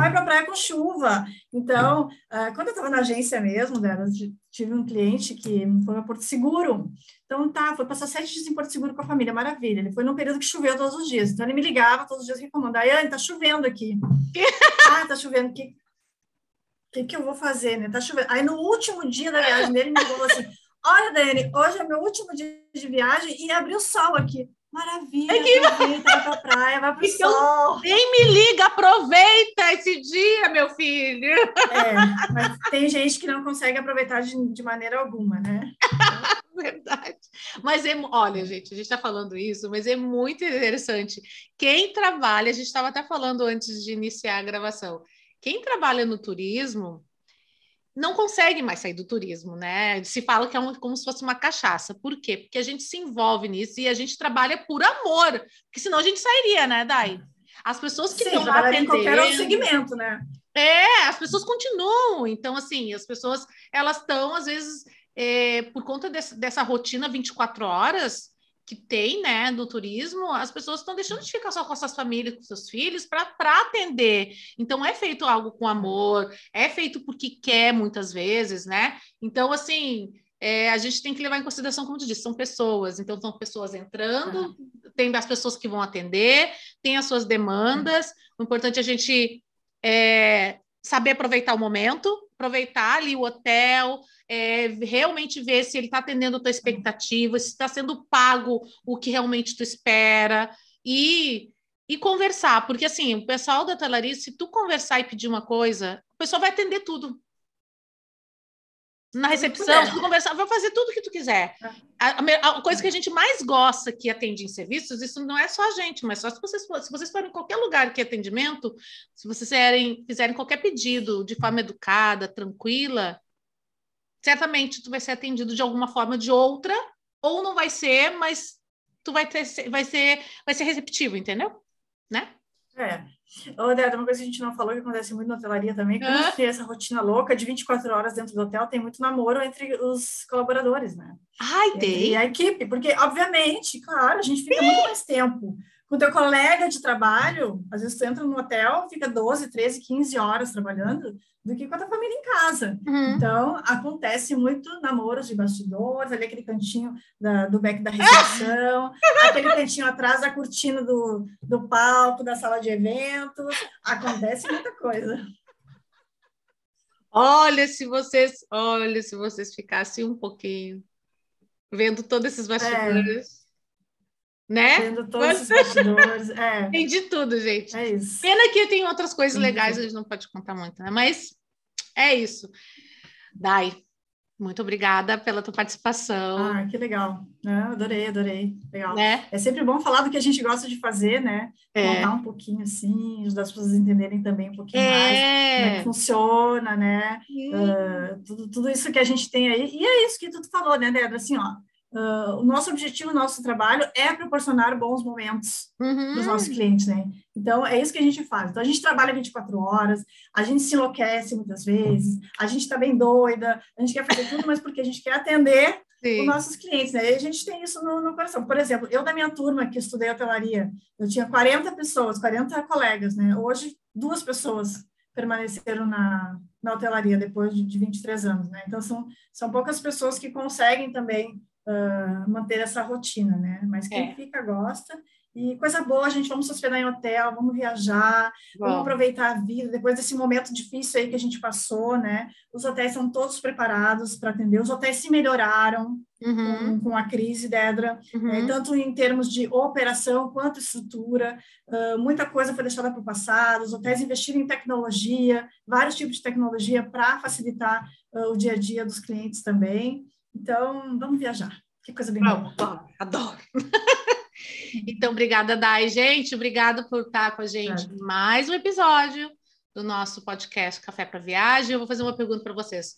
Vai para a praia com chuva. Então, uh, quando eu estava na agência mesmo, né, tive um cliente que foi para Porto Seguro. Então, tá, foi passar sete dias em Porto Seguro com a família, maravilha. Ele foi num período que choveu todos os dias. Então, ele me ligava todos os dias reclamando. Aí, tá chovendo aqui. ah, tá chovendo. Que o que, que eu vou fazer, né? Tá chovendo. Aí no último dia da viagem dele, me falou assim: Olha, Dani, hoje é meu último dia de viagem e abriu sol aqui. Maravilha, é que... aproveita, vai pra praia, vai pro então, sol. Nem me liga, aproveita esse dia, meu filho. É, mas tem gente que não consegue aproveitar de, de maneira alguma, né? Verdade. Mas é, olha, gente, a gente está falando isso, mas é muito interessante. Quem trabalha, a gente estava até falando antes de iniciar a gravação quem trabalha no turismo não consegue mais sair do turismo, né? Se fala que é um, como se fosse uma cachaça. Por quê? Porque a gente se envolve nisso e a gente trabalha por amor, porque senão a gente sairia, né, Dai? As pessoas que estão lá qualquer outro segmento, né? É, as pessoas continuam. Então, assim, as pessoas, elas estão, às vezes, é, por conta desse, dessa rotina 24 horas, que tem, né, do turismo, as pessoas estão deixando de ficar só com suas famílias, com seus filhos, para atender. Então, é feito algo com amor, é feito porque quer, muitas vezes, né? Então, assim, é, a gente tem que levar em consideração, como tu disse, são pessoas. Então, são pessoas entrando, tem as pessoas que vão atender, tem as suas demandas. O importante é a gente é, saber aproveitar o momento, aproveitar ali o hotel, é, realmente ver se ele está atendendo a tua expectativa, se está sendo pago o que realmente tu espera e, e conversar, porque assim, o pessoal da hotelaria, se tu conversar e pedir uma coisa, o pessoal vai atender tudo. Na recepção, tu conversar, vai fazer tudo que tu quiser. É. A, a, a, coisa que a gente mais gosta que atende em serviços, isso não é só a gente, mas só se vocês, se vocês forem em qualquer lugar que atendimento, se vocês fizerem, fizerem qualquer pedido de forma educada, tranquila, certamente tu vai ser atendido de alguma forma ou de outra, ou não vai ser, mas tu vai ter, vai ser, vai ser receptivo, entendeu? Né? É. Ô, Débora, uma coisa que a gente não falou que acontece muito na hotelaria também, como ah. tem essa rotina louca de 24 horas dentro do hotel, tem muito namoro entre os colaboradores, né? Ai, tem. E a equipe, porque, obviamente, claro, a gente fica Sim. muito mais tempo com teu colega de trabalho, às vezes tu entra no hotel, fica 12, 13, 15 horas trabalhando, do que com a tua família em casa. Uhum. Então, acontece muito namoros de bastidores, ali aquele cantinho da, do back da recepção, aquele cantinho atrás da cortina do, do palco, da sala de eventos. Acontece muita coisa. Olha, se vocês, olha, se vocês ficassem um pouquinho vendo todos esses bastidores. É né? Vendo todos os bastidores. É. Tem de tudo, gente. É isso. Pena que tem outras coisas legais, a gente não pode contar muito, né? Mas é isso. Dai, muito obrigada pela tua participação. Ah, que legal. Né? Adorei, adorei. Legal. Né? É sempre bom falar do que a gente gosta de fazer, né? É. Contar um pouquinho assim, ajudar as pessoas a entenderem também um pouquinho é. mais como é que funciona, né? Uh, tudo, tudo isso que a gente tem aí. E é isso que tu falou, né, Débora? Assim, ó, Uh, o nosso objetivo, o nosso trabalho é proporcionar bons momentos uhum. para os nossos clientes, né? Então, é isso que a gente faz. Então, a gente trabalha 24 horas, a gente se enlouquece muitas vezes, a gente está bem doida, a gente quer fazer tudo, mas porque a gente quer atender Sim. os nossos clientes, né? E a gente tem isso no, no, coração. Por exemplo, eu da minha turma que estudei hotelaria, eu tinha 40 pessoas, 40 colegas, né? Hoje, duas pessoas permaneceram na, na hotelaria depois de, de 23 anos, né? Então, são, são poucas pessoas que conseguem também uh, manter essa rotina, né? Mas quem é. fica gosta. E coisa boa, a gente vamos se hospedar em hotel, vamos viajar, Bom. vamos aproveitar a vida, depois desse momento difícil aí que a gente passou, né? Os hotéis são todos preparados para atender, os hotéis se melhoraram uhum. com, com, a crise, Dedra, uhum. né? tanto em termos de operação quanto estrutura, uh, muita coisa foi deixada para o passado, os hotéis investiram em tecnologia, vários tipos de tecnologia para facilitar uh, o dia a dia dos clientes também. Então, vamos viajar. Que coisa bem boa. Adoro. adoro. então, obrigada, Dai. Gente, obrigada por estar com a gente é. mais um episódio do nosso podcast Café para Viagem. Eu vou fazer uma pergunta para vocês.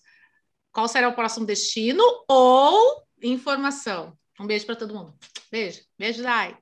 Qual será o próximo destino ou informação? Um beijo para todo mundo. Beijo. Beijo, Dai.